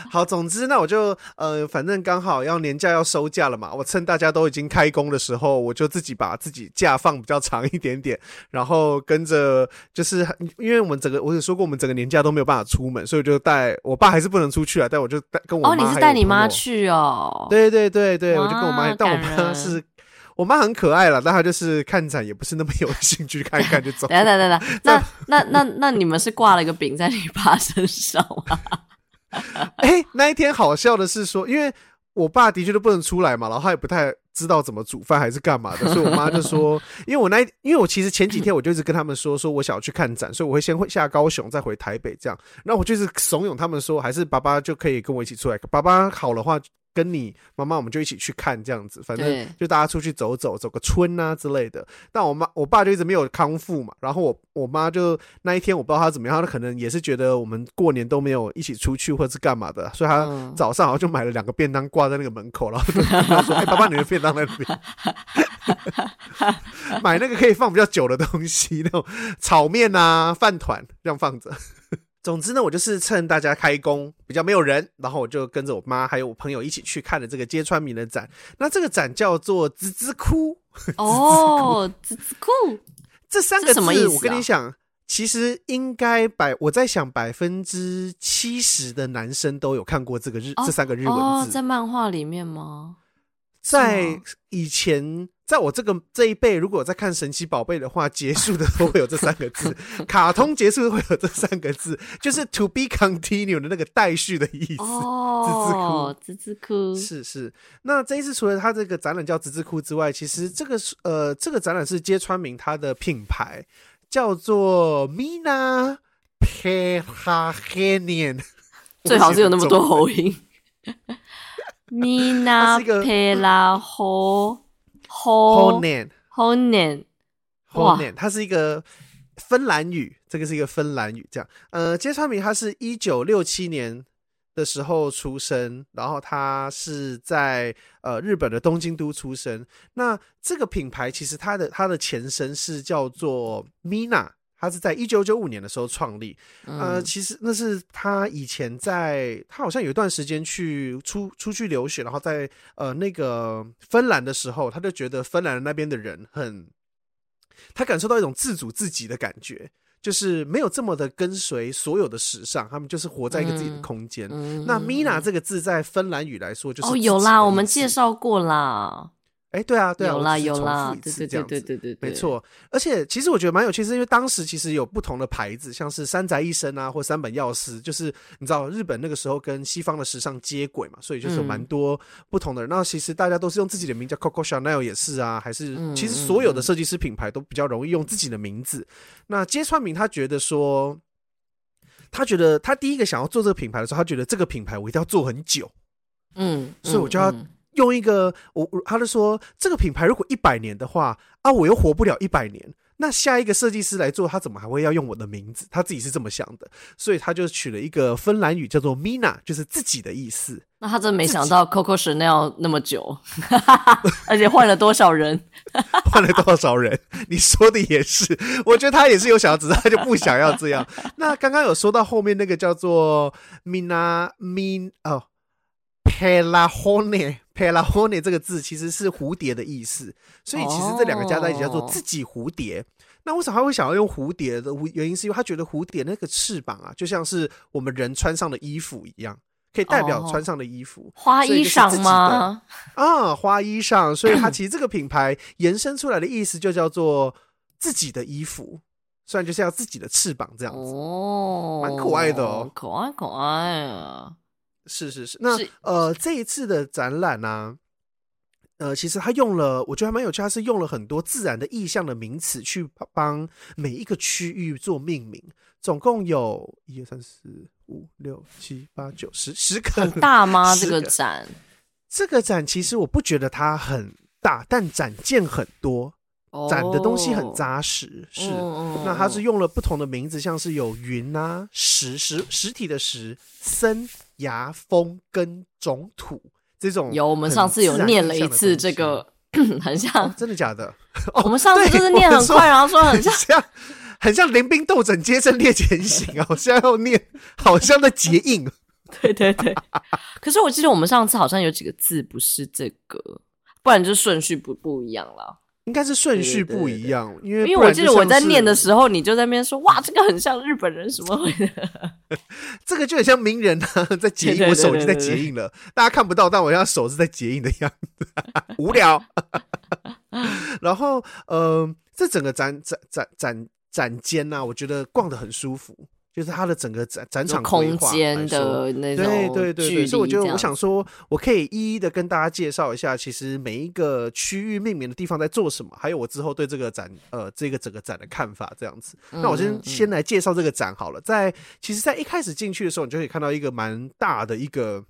好，总之那我就呃，反正刚好要年假要收假了嘛，我趁大家都已经开工的时候，我就自己把自己假放比较长一点点，然后跟着就是因为我们整个我有说过，我们整个年假都没有办法出门，所以我就带我爸还是不能出去啊，但我就带跟我妈。你是带你妈去哦？对对对对，我就跟我妈，但我妈是，我妈很可爱了，但她就是看展也不是那么有兴趣，看一看就走。等等等等，那那那那你们是挂了一个饼在你爸身上吗？哎，那一天好笑的是说，因为我爸的确都不能出来嘛，然后他也不太知道怎么煮饭还是干嘛的，所以我妈就说，因为我那因为我其实前几天我就一直跟他们说，说我想要去看展，所以我会先会下高雄，再回台北这样，然后我就是怂恿他们说，还是爸爸就可以跟我一起出来，爸爸好的话。跟你妈妈，我们就一起去看这样子，反正就大家出去走走，走个村啊之类的。但我妈、我爸就一直没有康复嘛，然后我我妈就那一天我不知道她怎么样，她可能也是觉得我们过年都没有一起出去或者是干嘛的，所以她早上好像就买了两个便当挂在那个门口，然后就跟她说：“哎，爸爸，你的便当在那边。”买那个可以放比较久的东西，那种炒面啊、饭团这样放着。总之呢，我就是趁大家开工比较没有人，然后我就跟着我妈还有我朋友一起去看了这个揭穿明的展。那这个展叫做“滋滋哭” 哦，“滋滋哭 ”这三个字，我跟你讲，其实应该百我在想百分之七十的男生都有看过这个日、哦、这三个日文字，哦、在漫画里面吗？在以前。在我这个这一辈，如果在看神奇宝贝的话，结束的都会有这三个字，卡通结束都会有这三个字，就是 to be continued 的那个待续的意思。哦，滋滋哭，是是。那这一次除了它这个展览叫滋滋哭之外，其实这个是呃，这个展览是揭穿明他的品牌叫做 Mina p e h a h a n i a n 最好是有那么多 喉音。Mina Honen，Honen，Honen，它是一个芬兰语，这个是一个芬兰语。这样，呃，揭穿明他是一九六七年的时候出生，然后他是在呃日本的东京都出生。那这个品牌其实它的它的前身是叫做 Mina。他是在一九九五年的时候创立，呃，其实那是他以前在，他好像有一段时间去出出去留学，然后在呃那个芬兰的时候，他就觉得芬兰那边的人很，他感受到一种自主自己的感觉，就是没有这么的跟随所有的时尚，他们就是活在一个自己的空间。那 Mina 这个字在芬兰语来说就是哦，有啦，我们介绍过啦。哎，对啊，对啊，有啦有啦，对对对对对对，没错。而且其实我觉得蛮有趣，是因为当时其实有不同的牌子，像是三宅一生啊，或三本药师，就是你知道日本那个时候跟西方的时尚接轨嘛，所以就是有蛮多不同的人。然后其实大家都是用自己的名叫 Coco Chanel 也是啊，还是其实所有的设计师品牌都比较容易用自己的名字。那揭川明他觉得说，他觉得他第一个想要做这个品牌的时候，他觉得这个品牌我一定要做很久，嗯，所以我就要。用一个我，他就说这个品牌如果一百年的话啊，我又活不了一百年，那下一个设计师来做，他怎么还会要用我的名字？他自己是这么想的，所以他就取了一个芬兰语叫做 Mina，就是自己的意思。那他真没想到 Coco Chanel 那么久，而且换了多少人？换了多少人？你说的也是，我觉得他也是有想要，只是他就不想要这样。那刚刚有说到后面那个叫做 Mina Min 哦。Phelahonen，Phelahonen 这个字其实是蝴蝶的意思，所以其实这两个加在一起叫做自己蝴蝶。Oh. 那为什么他会想要用蝴蝶的原因，是因为他觉得蝴蝶那个翅膀啊，就像是我们人穿上的衣服一样，可以代表穿上的衣服。Oh. 花衣裳吗？啊，花衣裳。所以它其实这个品牌延伸出来的意思就叫做自己的衣服，虽然就是要自己的翅膀这样子。哦，蛮可爱的哦，可爱可爱啊。是是是，那是呃，这一次的展览呢、啊，呃，其实他用了，我觉得还蛮有趣，他是用了很多自然的意象的名词去帮每一个区域做命名，总共有一二三四五六七八九十十个，很大吗？这个展，这个展其实我不觉得它很大，但展件很多。展的东西很扎实，是。那它是用了不同的名字，像是有云啊、石石实体的石、森、崖、风跟种土这种。有，我们上次有念了一次这个，很像，真的假的？我们上次就是念很快，然后说 很像，很像临兵斗阵，接阵列前行，好像要念，好像在结印。对对对。可是我记得我们上次好像有几个字不是这个，不然就顺序不不一样了。应该是顺序不一样，对对对对，因为因为我记得我在念的时候，你就在那边说：“哇，这个很像日本人什么的。”这个就很像名人啊，在结印，我手机在结印了，大家看不到，但我要手是在结印的样子，无聊。然后，呃，这整个展展展展展间呢，我觉得逛得很舒服。就是它的整个展展场空间的那种，对对对对，所以我觉得我想说，我可以一一的跟大家介绍一下，其实每一个区域命名的地方在做什么，还有我之后对这个展呃这个整个展的看法这样子。那我先先来介绍这个展好了，在其实，在一开始进去的时候，你就可以看到一个蛮大的一个。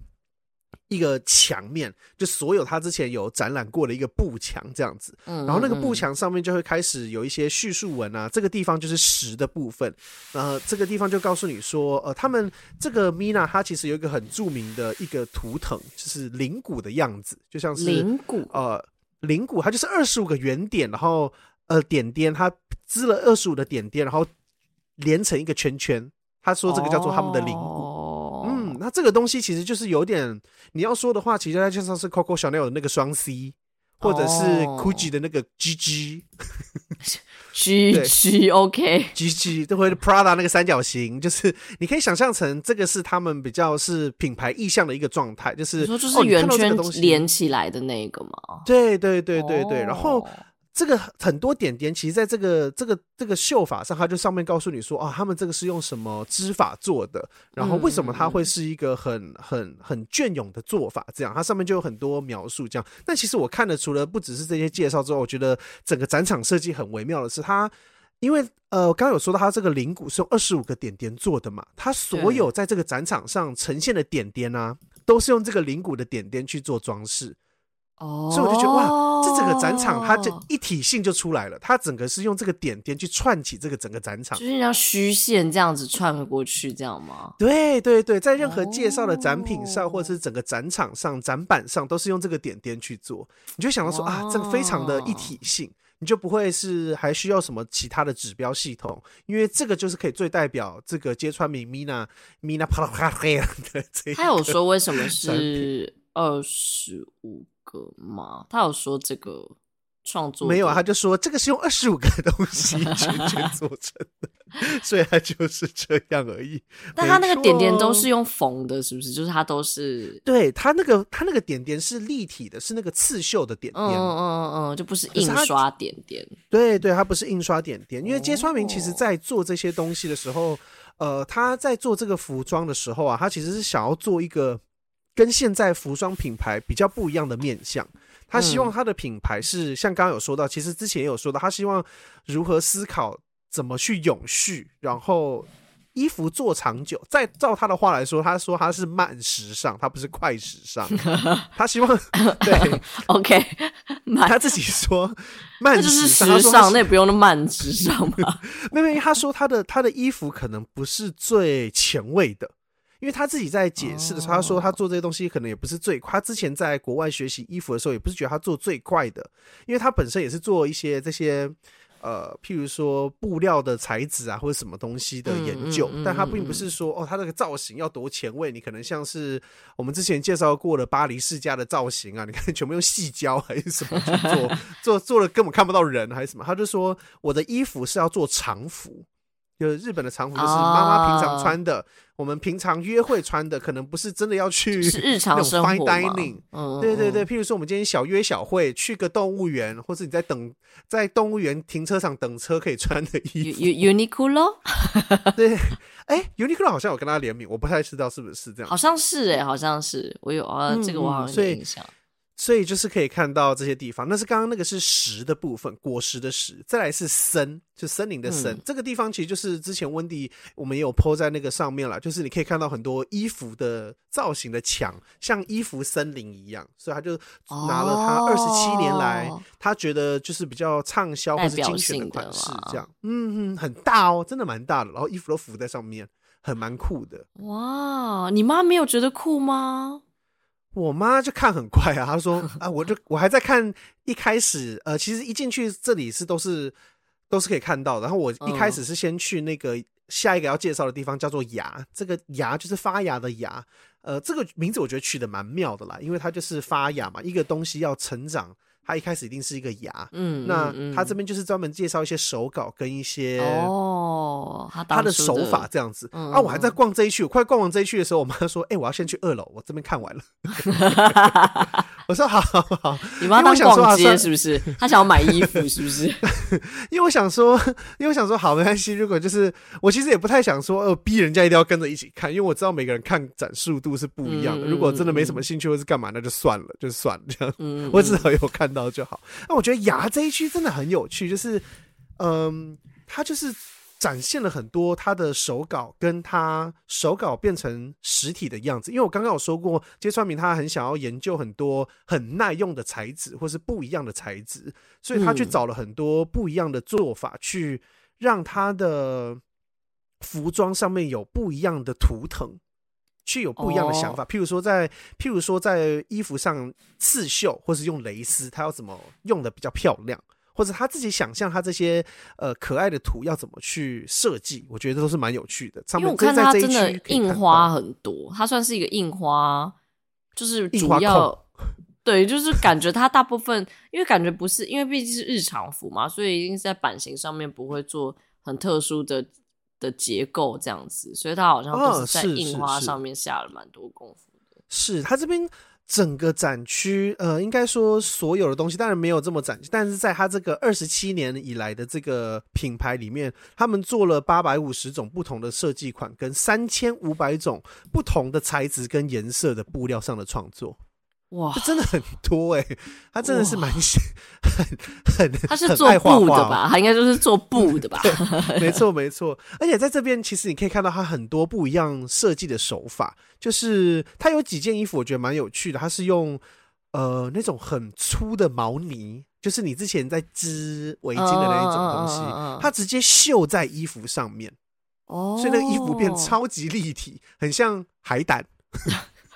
一个墙面，就所有他之前有展览过的一个布墙这样子，然后那个布墙上面就会开始有一些叙述文啊，这个地方就是实的部分，呃，这个地方就告诉你说，呃，他们这个 Mina 它其实有一个很著名的一个图腾，就是灵骨的样子，就像是灵骨，呃，灵骨它就是二十五个圆点，然后呃点点，它织了二十五的点点，然后连成一个圈圈，他说这个叫做他们的灵骨。哦那这个东西其实就是有点，你要说的话，其实它就像是 Coco Chanel 的那个双 C，或者是 Gucci 的那个 GG，G G OK GG，都会 Prada 那个三角形，就是你可以想象成这个是他们比较是品牌意向的一个状态，就是就是圆圈连起来的那个嘛？对对对对对，然后。这个很多点点，其实在这个这个这个绣法上，它就上面告诉你说啊，他们这个是用什么织法做的，然后为什么它会是一个很很很隽永的做法？这样，它上面就有很多描述。这样，但其实我看的除了不只是这些介绍之后，我觉得整个展场设计很微妙的是，它因为呃，刚刚有说到它这个灵骨是用二十五个点点做的嘛，它所有在这个展场上呈现的点点啊，都是用这个灵骨的点点去做装饰。哦，所以我就觉得哇，这整个展场它就一体性就出来了。它整个是用这个点点去串起这个整个展场，就是像虚线这样子串过去，这样吗？对对对，在任何介绍的展品上，或者是整个展场上、展板上，都是用这个点点去做。你就想到说啊，这个非常的一体性，你就不会是还需要什么其他的指标系统，因为这个就是可以最代表这个揭穿名 Mina Mina 啪啦啪啦的这。他有说为什么 是二十五？吗？他有说这个创作没有啊？他就说这个是用二十五个东西全全 做成的，所以他就是这样而已。但他那个点点都是用缝的，是不是？就是他都是对他那个他那个点点是立体的，是那个刺绣的点点，嗯嗯嗯嗯，就不是印刷点点。对对，它不是印刷点点，因为揭穿明其实在做这些东西的时候，呃，他在做这个服装的时候啊，他其实是想要做一个。跟现在服装品牌比较不一样的面向，他希望他的品牌是像刚刚有说到，其实之前也有说到，他希望如何思考怎么去永续，然后衣服做长久。再照他的话来说，他说他是慢时尚，他不是快时尚。他希望对，OK，他自己说慢时尚，时尚那也不用那慢时尚吧？妹妹，他说他的他的衣服可能不是最前卫的。因为他自己在解释的时候，他说他做这些东西可能也不是最快。他之前在国外学习衣服的时候，也不是觉得他做最快的，因为他本身也是做一些这些呃，譬如说布料的材质啊，或者什么东西的研究。但他并不是说哦，他那个造型要多前卫。你可能像是我们之前介绍过的巴黎世家的造型啊，你看全部用细胶还是什么去做，做做了根本看不到人还是什么。他就说我的衣服是要做长服。就是日本的常服，就是妈妈平常穿的，我们平常约会穿的，可能不是真的要去日常生活 fine dining。嗯，对对对，譬如说我们今天小约小会，去个动物园，或是你在等在动物园停车场等车可以穿的衣服。Uniqlo，对，哎，Uniqlo 好像有跟他联名，我不太知道是不是这样。好像是哎，好像是我有啊，这个我好像有印象。所以就是可以看到这些地方，那是刚刚那个是石的部分，果实的石，再来是森，就森林的森。嗯、这个地方其实就是之前温迪我们也有 po 在那个上面了，就是你可以看到很多衣服的造型的墙，像衣服森林一样。所以他就拿了他二十七年来、哦、他觉得就是比较畅销或是精选的款式，这样，嗯嗯，很大哦，真的蛮大的，然后衣服都浮在上面，很蛮酷的。哇，你妈没有觉得酷吗？我妈就看很快啊，她说啊，我就我还在看一开始，呃，其实一进去这里是都是都是可以看到的。然后我一开始是先去那个下一个要介绍的地方，叫做芽，这个芽就是发芽的芽，呃，这个名字我觉得取得蛮妙的啦，因为它就是发芽嘛，一个东西要成长。它一开始一定是一个牙，嗯，那他这边就是专门介绍一些手稿跟一些哦，他的手法这样子。啊，我还在逛这一区，我快逛完这一区的时候，我妈说：“哎，我要先去二楼，我这边看完了。” 我说：“好好好。” 你妈当逛街是不是？她想要买衣服是不是？因为我想说，因为我想说，好没关系。如果就是我其实也不太想说，呃，逼人家一定要跟着一起看，因为我知道每个人看展速度是不一样的。如果真的没什么兴趣或是干嘛，那就算了，就算了这样。我至少有看到就好。那我觉得牙这一区真的很有趣，就是，嗯，他就是展现了很多他的手稿，跟他手稿变成实体的样子。因为我刚刚有说过，揭川明他很想要研究很多很耐用的材质，或是不一样的材质，所以他去找了很多不一样的做法，去让他的服装上面有不一样的图腾。去有不一样的想法，譬如说在譬如说在衣服上刺绣，或是用蕾丝，他要怎么用的比较漂亮，或者他自己想象他这些呃可爱的图要怎么去设计，我觉得都是蛮有趣的。因为我看他真的印花很多，他算是一个印花，就是主要对，就是感觉他大部分，因为感觉不是，因为毕竟是日常服嘛，所以一定是在版型上面不会做很特殊的。的结构这样子，所以他好像都是在印花上面下了蛮多功夫的。哦、是，是，是，是他这边整个展区，呃，应该说所有的东西当然没有这么展，但是在他这个二十七年以来的这个品牌里面，他们做了八百五十种不同的设计款，跟三千五百种不同的材质跟颜色的布料上的创作。哇，真的很多哎、欸，他真的是蛮喜很很，他是做布的吧？他应该就是做布的吧？没错没错，而且在这边其实你可以看到他很多不一样设计的手法，就是他有几件衣服我觉得蛮有趣的，他是用呃那种很粗的毛呢，就是你之前在织围巾的那一种东西，他直接绣在衣服上面，哦，所以那个衣服变超级立体，很像海胆。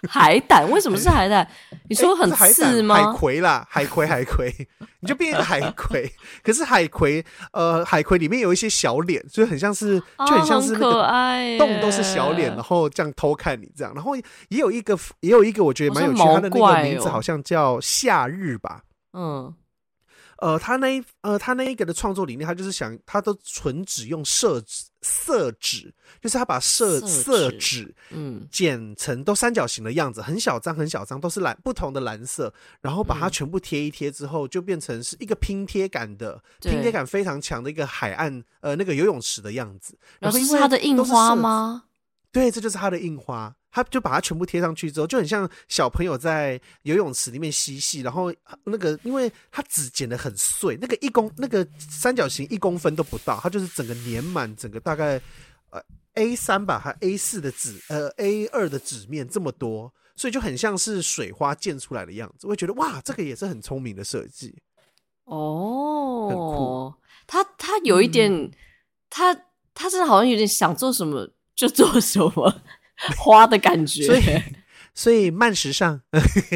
海胆？为什么是海胆？你说很刺吗？欸、海葵啦，海葵，海葵，你就变成海葵。可是海葵，呃，海葵里面有一些小脸，所以很像是，就很像是那个洞都是小脸，然后这样偷看你这样。然后也有一个，也有一个，我觉得蛮有趣，它的那个名字好像叫夏日吧。嗯。呃，他那一呃，他那一个的创作理念，他就是想，他都纯只用色纸，色纸，就是他把色色纸，嗯，剪成都三角形的样子，很小张，很小张，都是蓝不同的蓝色，然后把它全部贴一贴之后，就变成是一个拼贴感的，拼贴感非常强的一个海岸，呃，那个游泳池的样子。然后因为它的印花吗？对，这就是它的印花。他就把它全部贴上去之后，就很像小朋友在游泳池里面嬉戏。然后那个，因为它纸剪的很碎，那个一公那个三角形一公分都不到，它就是整个粘满整个大概呃 A 三吧，还 A 四的纸呃 A 二的纸面这么多，所以就很像是水花溅出来的样子。我会觉得哇，这个也是很聪明的设计哦，很酷。他他有一点，嗯、他他真的好像有点想做什么就做什么。花的感觉，所以所以慢时尚，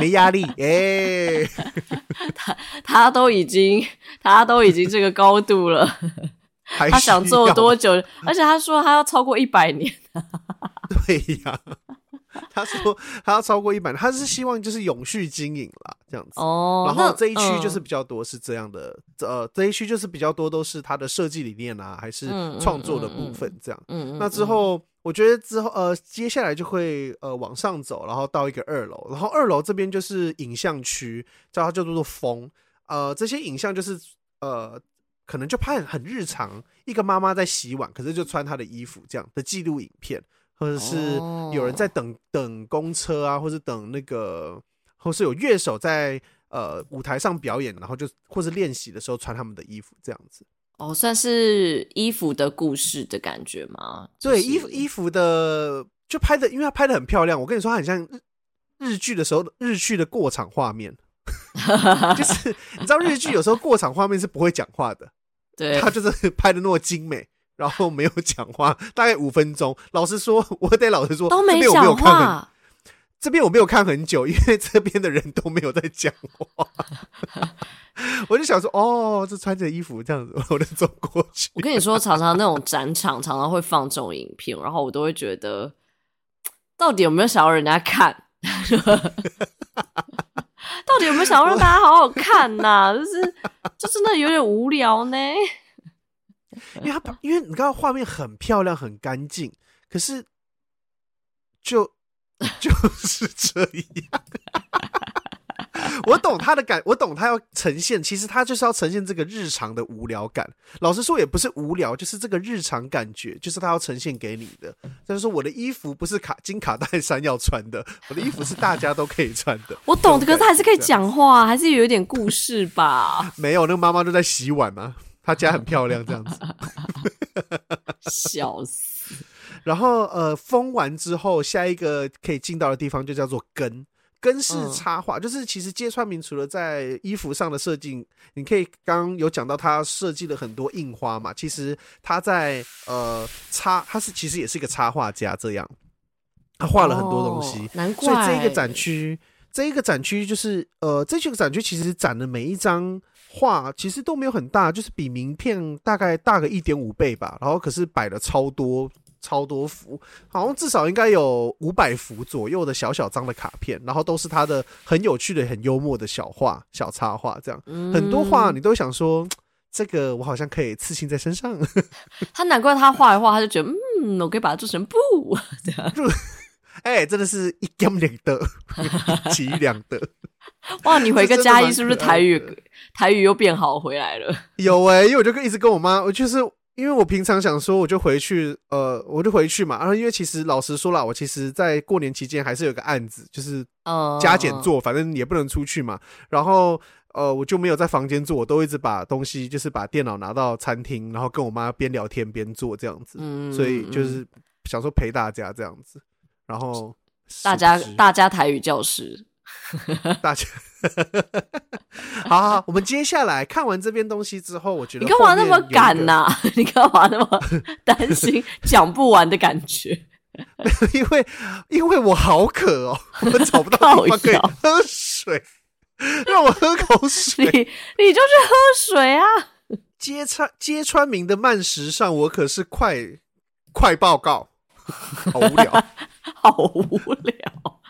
没压力，哎，他他都已经他都已经这个高度了，他想做多久？而且他说他要超过一百年，对呀，他说他要超过一百，他是希望就是永续经营啦，这样子。哦，然后这一区就是比较多是这样的，嗯、呃，这一区就是比较多都是他的设计理念啊，还是创作的部分这样。嗯，嗯，嗯，嗯，那之后我觉得之后呃，接下来就会呃往上走，然后到一个二楼，然后二楼这边就是影像区，叫它叫做风。呃，这些影像就是呃，可能就拍很日常，一个妈妈在洗碗，可是就穿她的衣服这样的记录影片，或者是有人在等、哦、等公车啊，或者等那个，或是有乐手在呃舞台上表演，然后就或是练习的时候穿他们的衣服这样子。哦，算是衣服的故事的感觉吗？对，衣服衣服的就拍的，因为他拍的很漂亮。我跟你说，他很像日日剧的时候日剧的过场画面。就是你知道日剧有时候过场画面是不会讲话的，对，他就是拍的那么精美，然后没有讲话，大概五分钟。老实说，我得老实说，都没讲话。这边我没有看很久，因为这边的人都没有在讲话。我就想说，哦，这穿着衣服这样子，我就走过去。我跟你说，常常那种展场常常会放这种影片，然后我都会觉得，到底有没有想要人家看？到底有没有想要让大家好好看呐、啊？就是，就真的有点无聊呢。因为他，因为你刚刚画面很漂亮，很干净，可是就就 是这样。我懂他的感，我懂他要呈现，其实他就是要呈现这个日常的无聊感。老实说，也不是无聊，就是这个日常感觉，就是他要呈现给你的。就是说，我的衣服不是卡金卡戴珊要穿的，我的衣服是大家都可以穿的。我懂，可是他还是可以讲话，还是有一点故事吧？没有，那个妈妈都在洗碗嘛，她家很漂亮，这样子。笑死。然后呃，封完之后，下一个可以进到的地方就叫做根。根式插画，就是其实芥川明除了在衣服上的设计，你可以刚刚有讲到他设计了很多印花嘛，其实他在呃插，他是其实也是一个插画家，这样他画了很多东西，难怪。所以这一个展区，这一个展区就是呃，这几个展区其实展的每一张画其实都没有很大，就是比名片大概大个一点五倍吧，然后可是摆了超多。超多幅，好像至少应该有五百幅左右的小小张的卡片，然后都是他的很有趣的、很幽默的小画、小插画，这样、嗯、很多画你都想说，这个我好像可以刺青在身上。他难怪他画一画，他就觉得嗯，我可以把它做成布 这样。哎、欸，真的是一举两得，一举两得。哇，你回个嘉义是不是台语台语又变好回来了？有哎、欸，因为我就跟一直跟我妈，我就是。因为我平常想说，我就回去，呃，我就回去嘛。然后，因为其实老实说啦，我其实，在过年期间还是有个案子，就是加减做，反正也不能出去嘛。然后，呃，我就没有在房间做，我都一直把东西，就是把电脑拿到餐厅，然后跟我妈边聊天边做这样子。嗯，所以就是想说陪大家这样子。然后，大家大家台语教室，大家。好，好，好，我们接下来看完这边东西之后，我觉得你干嘛那么赶呢、啊？你干嘛那么担心讲不完的感觉？因为因为我好渴哦，我找不到地方可以喝水，让我喝口水。你你就去喝水啊！揭穿揭穿明的慢时尚，我可是快快报告，好无聊，好无聊。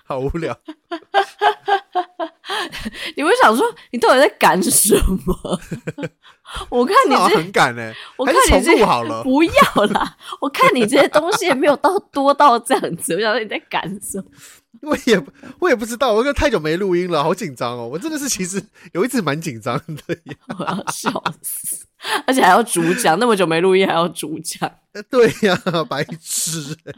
好无聊，你会想说你到底在赶什么？我看你这很赶呢、欸，我看你这好了，不要啦！我看你这些东西也没有到多到这样子，我想说你在赶什么？我也我也不知道，我因为太久没录音了，好紧张哦！我真的是其实有一次蛮紧张的，我要笑死，而且还要主讲，那么久没录音还要主讲，对呀、啊，白痴、欸。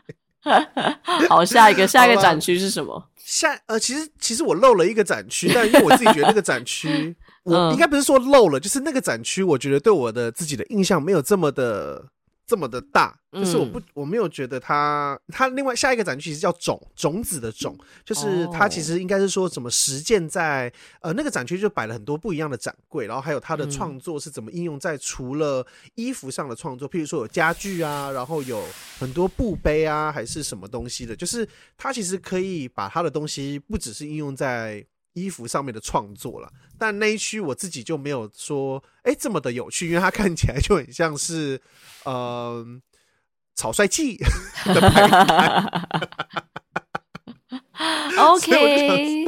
好，下一个下一个展区是什么？下呃，其实其实我漏了一个展区，但因为我自己觉得那个展区，我应该不是说漏了，就是那个展区，我觉得对我的自己的印象没有这么的。这么的大，就是我不我没有觉得它它另外下一个展区其实叫种种子的种，就是它其实应该是说怎么实践在呃那个展区就摆了很多不一样的展柜，然后还有它的创作是怎么应用在除了衣服上的创作，譬如说有家具啊，然后有很多布杯啊，还是什么东西的，就是它其实可以把它的东西不只是应用在。衣服上面的创作了，但那一区我自己就没有说，哎、欸，这么的有趣，因为它看起来就很像是，呃，草率季的 OK，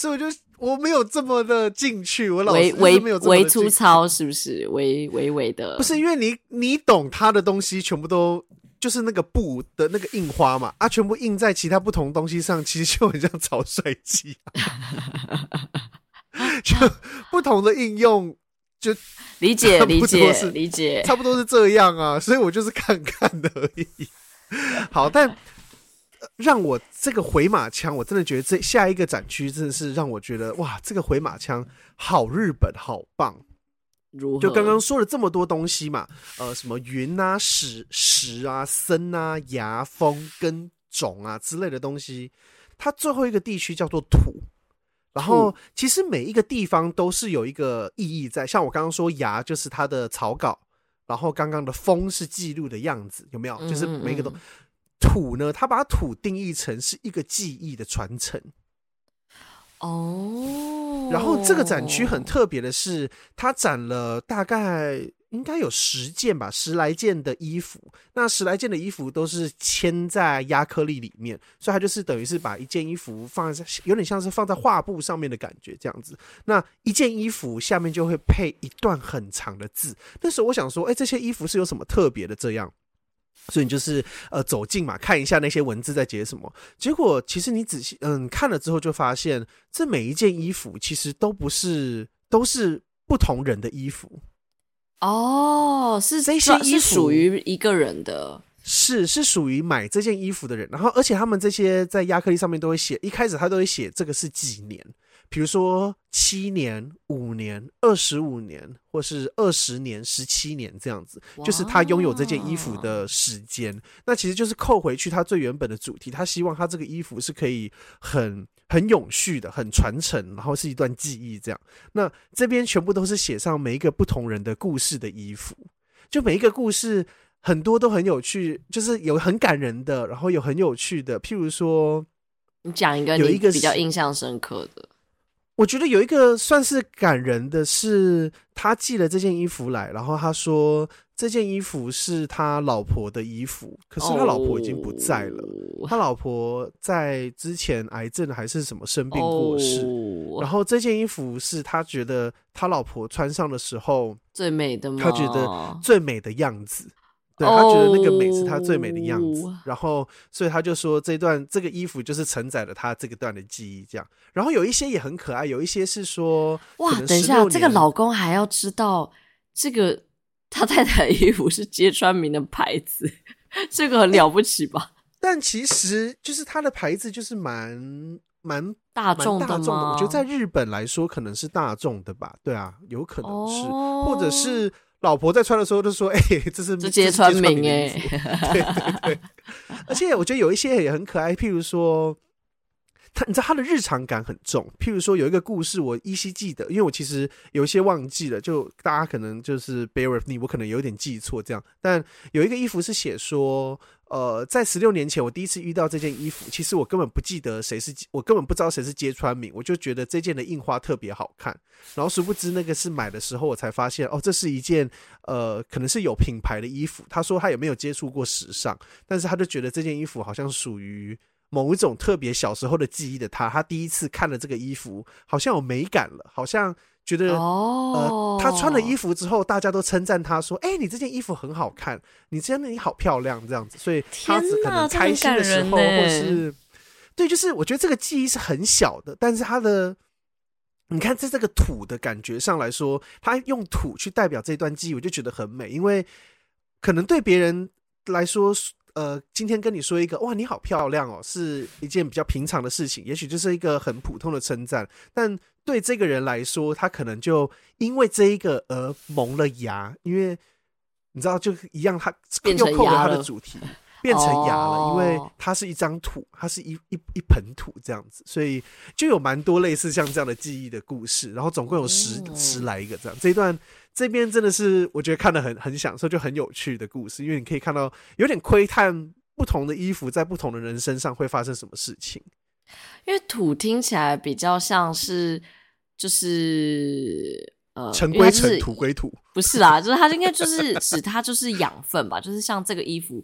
所以我就我没有这么的进去，我老是微没有微粗糙，是不是？微微微的，不是因为你你懂他的东西，全部都就是那个布的那个印花嘛，啊，全部印在其他不同东西上，其实就很像草率机，就不同的应用。就理解理解理解，差不多是这样啊，所以我就是看看的而已。好，但让我这个回马枪，我真的觉得这下一个展区真的是让我觉得哇，这个回马枪好日本，好棒。如何？就刚刚说了这么多东西嘛，呃，什么云啊、石石啊、森啊、牙峰跟种啊之类的东西，它最后一个地区叫做土。然后，其实每一个地方都是有一个意义在。像我刚刚说，牙就是它的草稿，然后刚刚的风是记录的样子，有没有？就是每一个都土呢，它把土定义成是一个记忆的传承。哦。然后这个展区很特别的是，它展了大概。应该有十件吧，十来件的衣服。那十来件的衣服都是嵌在亚克力里面，所以它就是等于是把一件衣服放在，有点像是放在画布上面的感觉，这样子。那一件衣服下面就会配一段很长的字。那时候我想说，哎，这些衣服是有什么特别的？这样，所以你就是呃走近嘛，看一下那些文字在写什么。结果其实你仔细嗯看了之后，就发现这每一件衣服其实都不是，都是不同人的衣服。哦，是这些衣服是属于一个人的，是是属于买这件衣服的人。然后，而且他们这些在亚克力上面都会写，一开始他都会写这个是几年，比如说七年、五年、二十五年，或是二十年、十七年这样子，就是他拥有这件衣服的时间。那其实就是扣回去他最原本的主题，他希望他这个衣服是可以很。很永续的，很传承，然后是一段记忆，这样。那这边全部都是写上每一个不同人的故事的衣服，就每一个故事很多都很有趣，就是有很感人的，然后有很有趣的。譬如说，你讲一个，有一个比较印象深刻的。我觉得有一个算是感人的是，他寄了这件衣服来，然后他说这件衣服是他老婆的衣服，可是他老婆已经不在了。Oh. 他老婆在之前癌症还是什么生病过世，oh. 然后这件衣服是他觉得他老婆穿上的时候最美的吗？他觉得最美的样子。对，他觉得那个美是他最美的样子，然后所以他就说这段这个衣服就是承载了他这个段的记忆，这样。然后有一些也很可爱，有一些是说哇，等一下，这个老公还要知道这个他太太的衣服是揭穿明的牌子，这个很了不起吧？但其实就是他的牌子就是蛮蛮大众的，大众的。我觉得在日本来说可能是大众的吧？对啊，有可能是，或者是。老婆在穿的时候就说：“ 哎、欸，这是直接穿名哎，对对对。而且我觉得有一些也很可爱，譬如说，他你知道他的日常感很重。譬如说有一个故事我依稀记得，因为我其实有一些忘记了，就大家可能就是 bear with me，我可能有点记错这样。但有一个衣服是写说。”呃，在十六年前，我第一次遇到这件衣服，其实我根本不记得谁是，我根本不知道谁是街川敏，我就觉得这件的印花特别好看，然后殊不知那个是买的时候我才发现，哦，这是一件呃，可能是有品牌的衣服。他说他也没有接触过时尚，但是他就觉得这件衣服好像属于某一种特别小时候的记忆的他，他第一次看了这个衣服，好像有美感了，好像。觉得呃，他穿了衣服之后，大家都称赞他说：“哎，你这件衣服很好看，你真的你好漂亮。”这样子，所以他只可能开心的时候，或是对，就是我觉得这个记忆是很小的，但是他的，你看在这个土的感觉上来说，他用土去代表这段记忆，我就觉得很美，因为可能对别人来说。呃，今天跟你说一个哇，你好漂亮哦，是一件比较平常的事情，也许就是一个很普通的称赞，但对这个人来说，他可能就因为这一个而萌了芽，因为你知道，就一样，他又扣了他的主题。变成牙了，哦、因为它是一张土，它是一一一盆土这样子，所以就有蛮多类似像这样的记忆的故事。然后总共有十、嗯、十来个这样，这一段这边真的是我觉得看的很很享受，就很有趣的故事，因为你可以看到有点窥探不同的衣服在不同的人身上会发生什么事情。因为土听起来比较像是就是呃尘归尘，土归土，不是啦，就是它应该就 是指它就是养分吧，就是像这个衣服。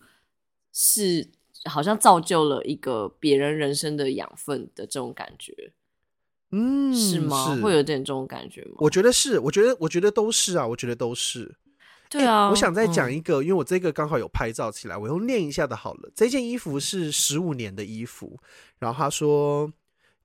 是好像造就了一个别人人生的养分的这种感觉，嗯，是吗？是会有点这种感觉吗？我觉得是，我觉得我觉得都是啊，我觉得都是。对啊，欸、我想再讲一个，嗯、因为我这个刚好有拍照起来，我用念一下的好了。这件衣服是十五年的衣服，然后他说，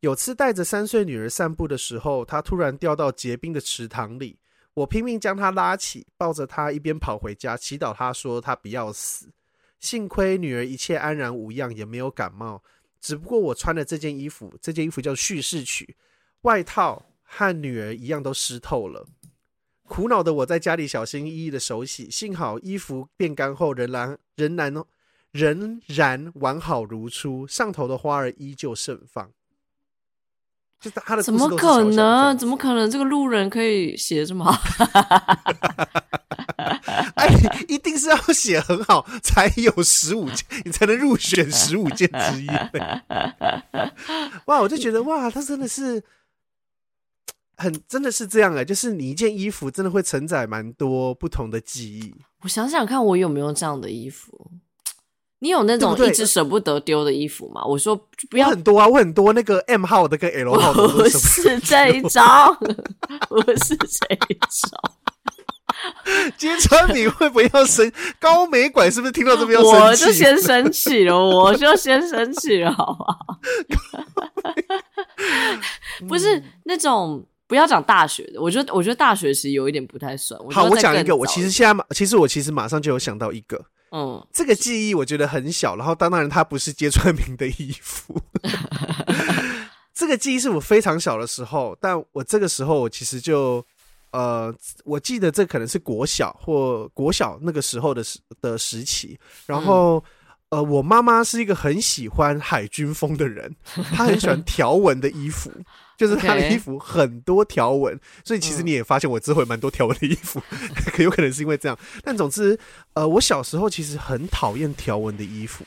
有次带着三岁女儿散步的时候，她突然掉到结冰的池塘里，我拼命将她拉起，抱着她一边跑回家，祈祷她说她不要死。幸亏女儿一切安然无恙，也没有感冒。只不过我穿的这件衣服，这件衣服叫叙事曲，外套和女儿一样都湿透了。苦恼的我在家里小心翼翼的手洗，幸好衣服变干后仍然仍然仍然完好如初，上头的花儿依旧盛放。就他的小小怎么可能？怎么可能？这个路人可以写这么好？哎，一定是要写很好才有十五件，你才能入选十五件之一。哇，我就觉得哇，他真的是。很真的是这样哎、欸，就是你一件衣服真的会承载蛮多不同的记忆。我想想看，我有没有这样的衣服？你有那种一直舍不得丢的衣服吗？我说不要很多啊，我很多那个 M 号的跟 L 号的 不是这一招，不是这一招。揭穿你会不要生高美管？是不是听到这边要生气？我就先生气了，我就先生气了，好不好？不是那种。不要讲大学的，我觉得我觉得大学其实有一点不太算。好，我讲一个，我其实现在马其实我其实马上就有想到一个，嗯，这个记忆我觉得很小，然后当然它不是揭穿名的衣服，这个记忆是我非常小的时候，但我这个时候我其实就呃，我记得这可能是国小或国小那个时候的时的时期，然后。嗯。呃，我妈妈是一个很喜欢海军风的人，她很喜欢条纹的衣服，就是他的衣服很多条纹，所以其实你也发现我之后有蛮多条纹的衣服，可有可能是因为这样。但总之，呃，我小时候其实很讨厌条纹的衣服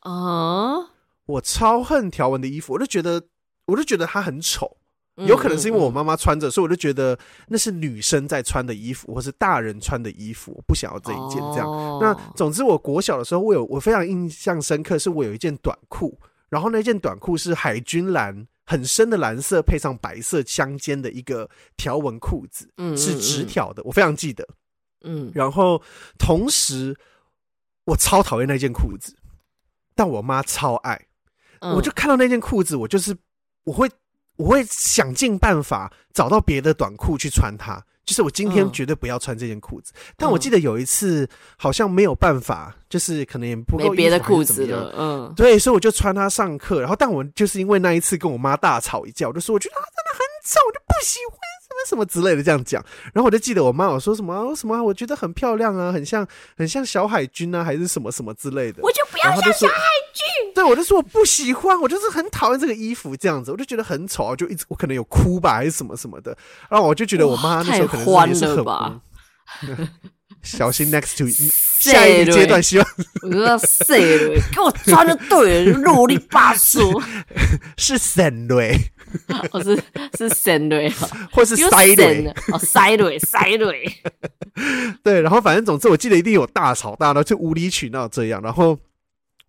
啊，我超恨条纹的衣服，我就觉得，我就觉得它很丑。有可能是因为我妈妈穿着，所以我就觉得那是女生在穿的衣服，或是大人穿的衣服，我不想要这一件这样。那总之，我国小的时候，我有我非常印象深刻，是我有一件短裤，然后那件短裤是海军蓝，很深的蓝色，配上白色相间的一个条纹裤子，嗯是直条的，我非常记得。嗯，然后同时我超讨厌那件裤子，但我妈超爱，我就看到那件裤子，我就是我会。我会想尽办法找到别的短裤去穿它，就是我今天绝对不要穿这件裤子。嗯、但我记得有一次好像没有办法，就是可能也不够没别的裤子了，嗯，对，所以我就穿它上课。然后，但我就是因为那一次跟我妈大吵一架，我就说我觉得它真的很丑，我就不喜欢什么什么之类的这样讲。然后我就记得我妈有说什么什么，我觉得很漂亮啊，很像很像小海军啊，还是什么什么之类的。我就不要像小海军。对，我就说我不喜欢，我就是很讨厌这个衣服，这样子，我就觉得很丑，我就一直我可能有哭吧，还是什么什么的，然后我就觉得我妈那时候可能也是很吧，小心 next to 下一个阶段，希望。我说谁了，给我穿的对，啰里吧嗦，是神雷，我是是神雷，或是塞雷，哦塞雷 塞雷，对，然后反正总之我记得一定有大吵大闹，就无理取闹这样，然后。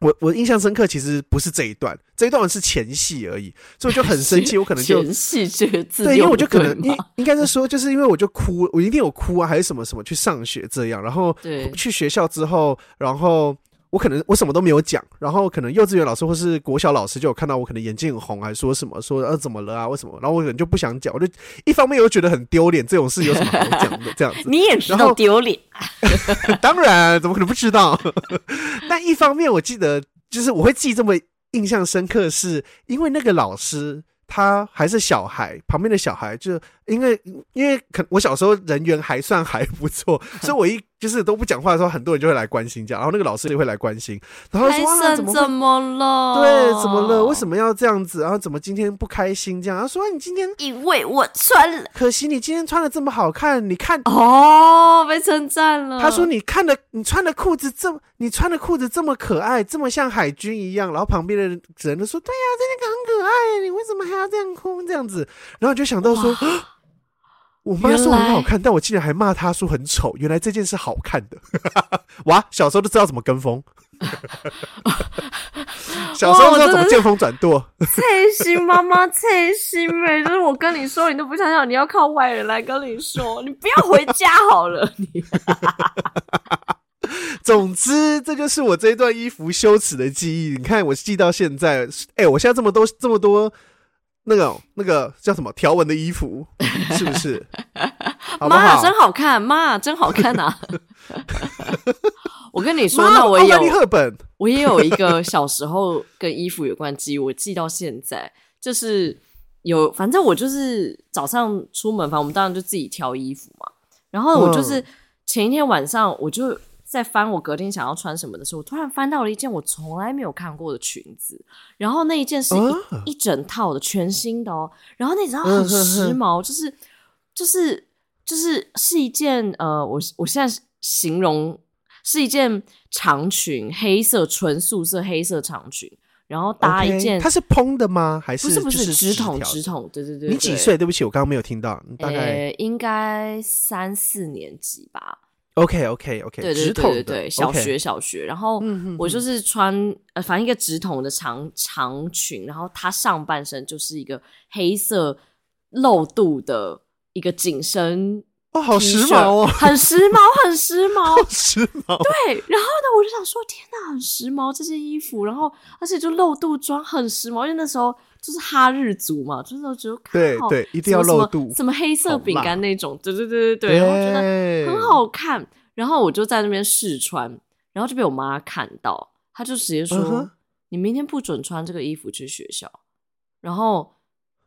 我我印象深刻，其实不是这一段，这一段是前戏而已，所以我就很生气，我可能就前戏这个字，对，因为我就可能应应该是说，就是因为我就哭，我一定有哭啊，还是什么什么去上学这样，然后去学校之后，然后。我可能我什么都没有讲，然后可能幼稚园老师或是国小老师就有看到我可能眼睛很红，还说什么说呃、啊、怎么了啊？为什么？然后我可能就不想讲，我就一方面又觉得很丢脸，这种事有什么好讲的？这样子你也知道丢脸？当然，怎么可能不知道？但一方面我记得，就是我会记这么印象深刻，是因为那个老师他还是小孩，旁边的小孩就因为因为可我小时候人缘还算还不错，所以我一。就是都不讲话的时候，很多人就会来关心这样，然后那个老师就会来关心，然后说啊，怎么怎么了？对，怎么了？为什么要这样子？然后怎么今天不开心？这样，然后说你今天因为我穿了，可惜你今天穿的这么好看，你看哦，被称赞了。他说你看的，你穿的裤子这么，你穿的裤子这么可爱，这么像海军一样。然后旁边的人人都说，对呀、啊，这个很可爱，你为什么还要这样哭？这样子，然后就想到说。我妈说很好看，但我竟然还骂她说很丑。原来这件事好看的，哇！小时候都知道怎么跟风。小时候知道怎么见风转舵。刺 心妈妈，刺心妹，就是我跟你说，你都不想想，你要靠外人来跟你说，你不要回家好了。你。总之，这就是我这一段衣服羞耻的记忆。你看，我记到现在，哎、欸，我现在这么多这么多那个那个叫什么条纹的衣服，是不是？妈，真好看，妈，真好看啊！我跟你说，那我有赫本，我也有一个小时候跟衣服有关记忆，我记到现在，就是有，反正我就是早上出门，反正我们当然就自己挑衣服嘛。然后我就是前一天晚上，我就。在翻我隔天想要穿什么的时候，我突然翻到了一件我从来没有看过的裙子，然后那一件是一、uh? 一整套的全新的哦，然后那整套很时髦，就是就是就是是一件呃，我我现在形容是一件长裙，黑色纯素色黑色长裙，然后搭一件，它是蓬的吗？还是不是不是直筒直筒？对对对，你几岁？对不起，我刚刚没有听到，大概、欸、应该三四年级吧。OK OK OK，对对对对对，小学小学，然后我就是穿呃，反正一个直筒的长长裙，然后它上半身就是一个黑色露肚的一个紧身，哦，好时髦哦，很时髦，很时髦，时髦。对，然后呢，我就想说，天哪，很时髦这件衣服，然后而且就露肚装很时髦，因为那时候就是哈日族嘛，就是觉得对对，一定要露肚，什么黑色饼干那种，对对对对对，然后觉得很好看。然后我就在那边试穿，然后就被我妈看到，她就直接说：“ uh huh. 你明天不准穿这个衣服去学校。”然后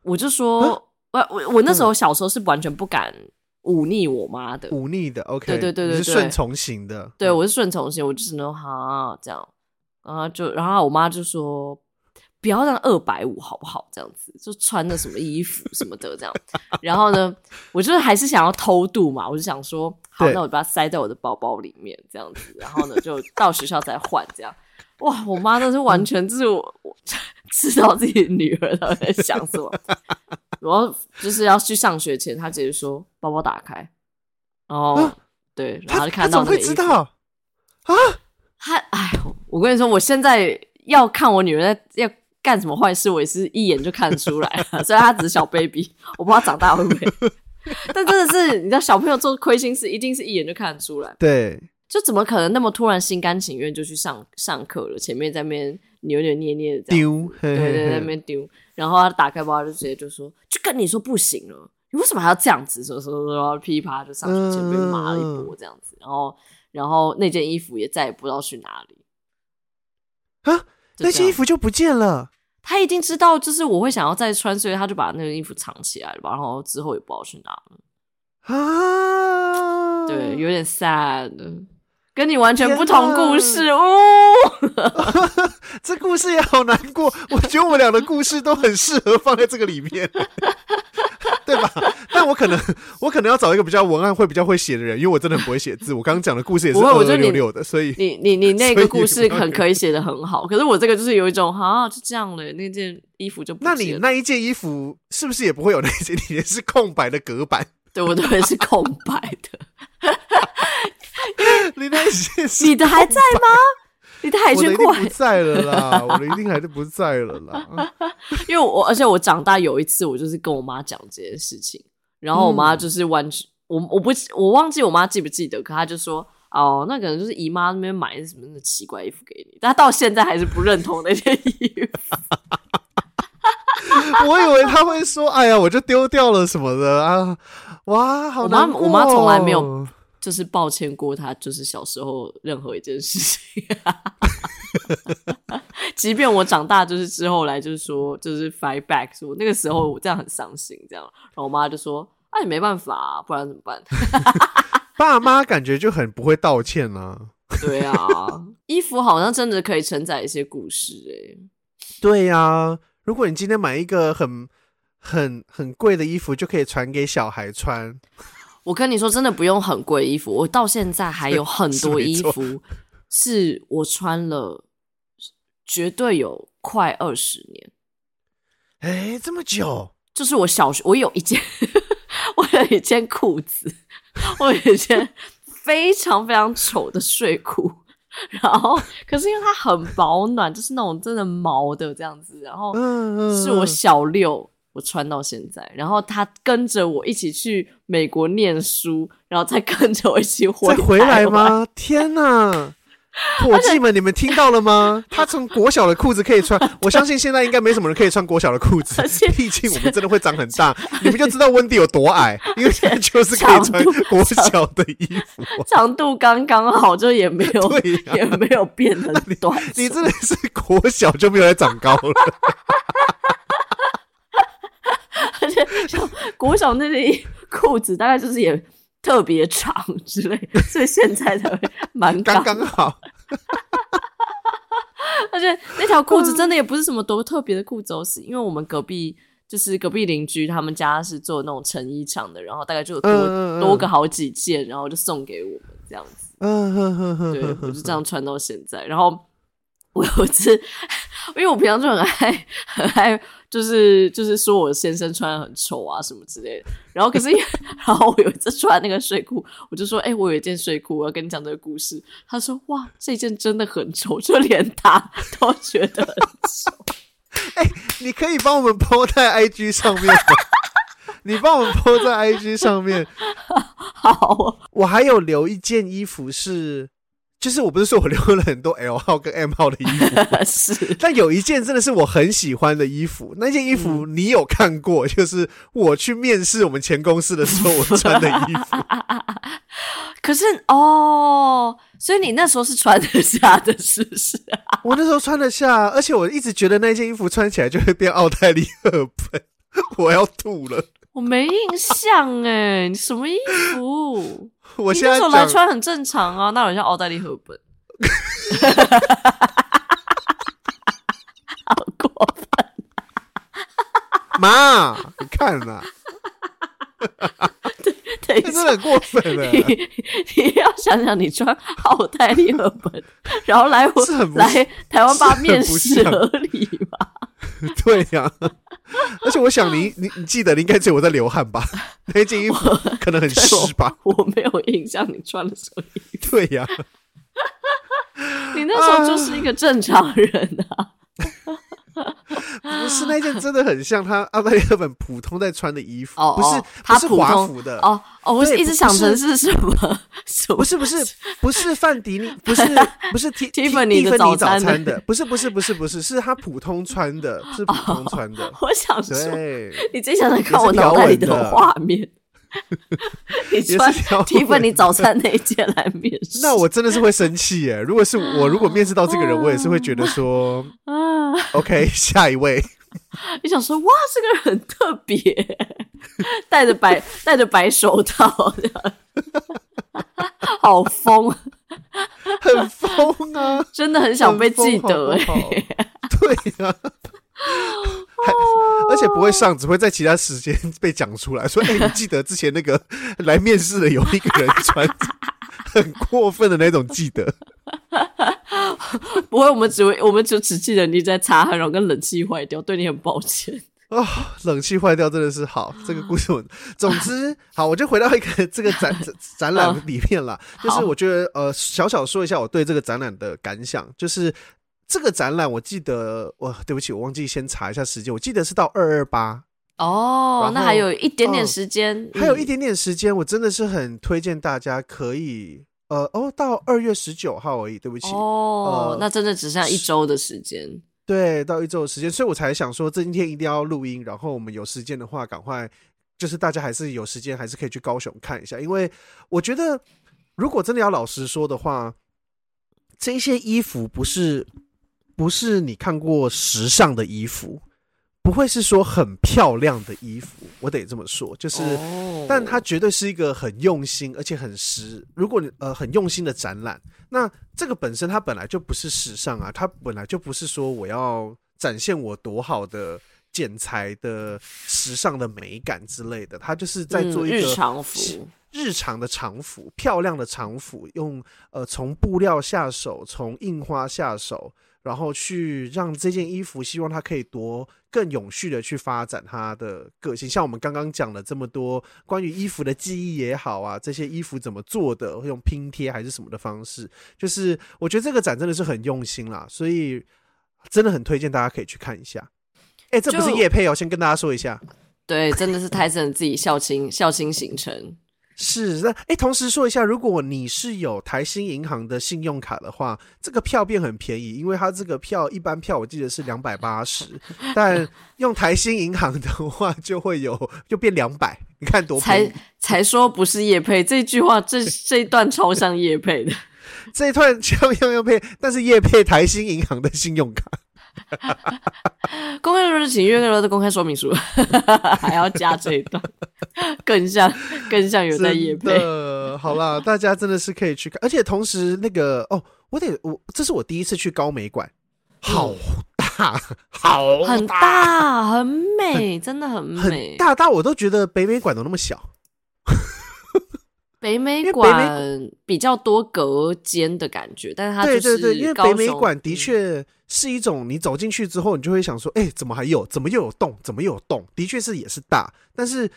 我就说：“ huh? 我我我那时候小时候是完全不敢忤逆我妈的，忤逆的，OK，对对对对对，是顺从型的，对，我是顺从型，我就只能哈这样，然后就然后我妈就说。”不要让二百五好不好？这样子就穿的什么衣服什么的这样，然后呢，我就是还是想要偷渡嘛，我就想说，好，那我把它塞在我的包包里面这样子，然后呢，就到学校再换这样。哇，我妈那是完全就是我，我 知道自己女儿都在想什么，然后就是要去上学前，她直接说包包打开，然后、啊、对，然后就看到那个知道啊？她哎，我跟你说，我现在要看我女儿在要。干什么坏事，我也是一眼就看得出来了。虽然他只是小 baby，我不知道长大会不会。但真的是，你知道，小朋友做亏心事，一定是一眼就看得出来。对，就怎么可能那么突然心甘情愿就去上上课了？前面在那边扭扭捏捏的丢，对，对对，在那边丢。然后他打开包，就直接就说：“就跟你说不行了，你为什么还要这样子？”说说说，然后噼啪就上去前面骂了一波这样子。然后，然后那件衣服也再也不知道去哪里啊。那件衣服就不见了。他一定知道，就是我会想要再穿，所以他就把那个衣服藏起来了吧。然后之后也不知道去哪了啊。对，有点 sad，跟你完全不同故事哦。这故事也好难过。我觉得我们俩的故事都很适合放在这个里面。对吧？但我可能，我可能要找一个比较文案会比较会写的人，因为我真的很不会写字。我刚刚讲的故事也是二二六六的，所以你你你那个故事很可以写的很好。可是我这个就是有一种啊，就这样了，那件衣服就不。那你那一件衣服是不是也不会有那件里面是空白的隔板？对，我都会是空白的。你那件你的还在吗？你的海军裤不在了啦，我的一定还是不在了啦。因为我，而且我长大有一次，我就是跟我妈讲这件事情，然后我妈就是完全，我我不我忘记我妈记不记得，可她就说哦，那可能就是姨妈那边买的什么那奇怪衣服给你，但她到现在还是不认同那件衣服。我以为她会说，哎呀，我就丢掉了什么的啊，哇，好难过。我妈我妈从来没有。就是抱歉过他，就是小时候任何一件事情，即便我长大，就是之后来，就是说，就是 fight back，说那个时候我这样很伤心，这样，然后我妈就说：“那、啊，你没办法、啊，不然怎么办？” 爸妈感觉就很不会道歉啊。对啊，衣服好像真的可以承载一些故事哎、欸。对呀、啊，如果你今天买一个很很很贵的衣服，就可以传给小孩穿。我跟你说，真的不用很贵衣服，我到现在还有很 多衣服是我穿了，绝对有快二十年。哎、欸，这么久？就是我小学，我有一件，我有一件裤子，我有一件非常非常丑的睡裤，然后可是因为它很保暖，就是那种真的毛的这样子，然后是我小六。我穿到现在，然后他跟着我一起去美国念书，然后再跟着我一起回 再回来吗？天哪！伙计们，你们听到了吗？他从国小的裤子可以穿，我相信现在应该没什么人可以穿国小的裤子，毕竟我们真的会长很大。你们就知道温迪有多矮，因为现在就是可以穿国小的衣服，长度刚刚好，就也没有，也没有变很短你。你真的是国小就没有再长高了。而且像国小那些裤子，大概就是也特别长之类，所以现在才会蛮刚刚好。而且那条裤子真的也不是什么多特别的裤子，是因为我们隔壁就是隔壁邻居，他们家是做那种成衣厂的，然后大概就有多、嗯、多个好几件，然后就送给我们这样子。嗯哼哼哼，对，我就这样穿到现在。然后我有一次，因为我平常就很爱很爱。就是就是说我先生穿的很丑啊什么之类的，然后可是，然后我有一次穿那个睡裤，我就说，哎、欸，我有一件睡裤，我要跟你讲这个故事。他说，哇，这件真的很丑，就连他都觉得很丑。哎、欸，你可以帮我们 po 在 IG 上面吗？你帮我们 po 在 IG 上面。好，我还有留一件衣服是。就是我不是说我留了很多 L 号跟 M 号的衣服，是，但有一件真的是我很喜欢的衣服。那件衣服你有看过？就是我去面试我们前公司的时候我穿的衣服。可是哦，所以你那时候是穿得下的，是不是啊？我那时候穿得下，而且我一直觉得那件衣服穿起来就会变奥黛丽·赫本，我要吐了。我没印象哎，你什么衣服？我现在那时候来穿很正常啊，那有像奥黛丽·赫本，好过分！妈，你看呐，对，真的很过分了。你 你要想想，你穿奥黛丽·赫本，然后来我来台湾吧面试合理吗？对呀、啊，而且我想你你你记得，你应该只有我在流汗吧？那件衣服可能很湿吧我？我没有印象你穿了什么衣服。对呀、啊，你那时候就是一个正常人啊。不是那件真的很像他奥黛丽·赫本普通在穿的衣服，哦、不是他不是华服的哦哦，我是一直想成是什么？不是不是不是范迪尼，不是 不是蒂蒂芬尼早餐的，不是不是不是不是是他普通穿的，是普通穿的。我想说，你最想看我脑袋里的画面。你穿提问你早餐那一件来面试，那我真的是会生气耶！如果是我，如果面试到这个人，我也是会觉得说，啊，OK，下一位。你想说，哇，这个人很特别，戴着白戴着白手套，这样好疯，很疯啊！真的很想被记得哎，对呀。还 而且不会上，只会在其他时间被讲出来说：“哎、欸，你记得之前那个 来面试的有一个人穿 很过分的那种，记得？”不会，我们只会，我们就只记得你在擦汗，然后跟冷气坏掉，对你很抱歉啊、哦。冷气坏掉真的是好，这个故事我总之好，我就回到一个这个展展览里面了，就是我觉得呃，小小说一下我对这个展览的感想，就是。这个展览我记得，哇，对不起，我忘记先查一下时间。我记得是到二二八哦，那还有一点点时间，还有一点点时间。我真的是很推荐大家可以，呃，哦，到二月十九号而已。对不起，哦，呃、那真的只剩下一周的时间。对，到一周的时间，所以我才想说，这今天一定要录音。然后我们有时间的话，赶快，就是大家还是有时间，还是可以去高雄看一下。因为我觉得，如果真的要老实说的话，这些衣服不是。不是你看过时尚的衣服，不会是说很漂亮的衣服，我得这么说，就是，但它绝对是一个很用心而且很实。如果你呃很用心的展览，那这个本身它本来就不是时尚啊，它本来就不是说我要展现我多好的。剪裁的时尚的美感之类的，它就是在做一个日常服，日常的常服，漂亮的常服，用呃从布料下手，从印花下手。然后去让这件衣服，希望它可以多更永续的去发展它的个性。像我们刚刚讲了这么多关于衣服的记忆也好啊，这些衣服怎么做的，会用拼贴还是什么的方式，就是我觉得这个展真的是很用心啦，所以真的很推荐大家可以去看一下。哎，这不是叶配哦，先跟大家说一下。对，真的是泰森 自己孝亲孝亲行程。是，那哎，同时说一下，如果你是有台新银行的信用卡的话，这个票变很便宜，因为它这个票一般票我记得是两百八十，但 用台新银行的话就会有就变两百，你看多便宜。才才说不是叶配，这句话这 这一段超像叶配的，这一段像像叶配，但是叶配台新银行的信用卡。公开说是请阅读的公开说明书，还要加这一段，更像更像有在夜配。好啦，大家真的是可以去看，而且同时那个哦，我得我这是我第一次去高美馆，好大，嗯、好大。很大，很美，真的很美，很大大我都觉得北美馆都那么小。北美馆比较多隔间的感觉，但是它就是对对对，因为北美馆的确是一种你走进去之后，你就会想说，哎、欸，怎么还有？怎么又有洞？怎么又有洞？的确是也是大，但是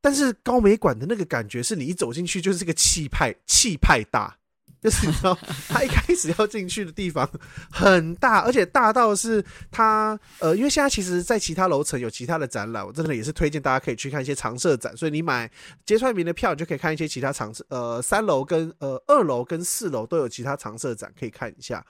但是高美馆的那个感觉是你一走进去就是个气派气派大。就是你知道，他一开始要进去的地方很大，而且大到是他呃，因为现在其实，在其他楼层有其他的展览，我真的也是推荐大家可以去看一些常设展。所以你买揭穿名的票，你就可以看一些其他常设呃，三楼跟呃二楼跟四楼都有其他常设展可以看一下。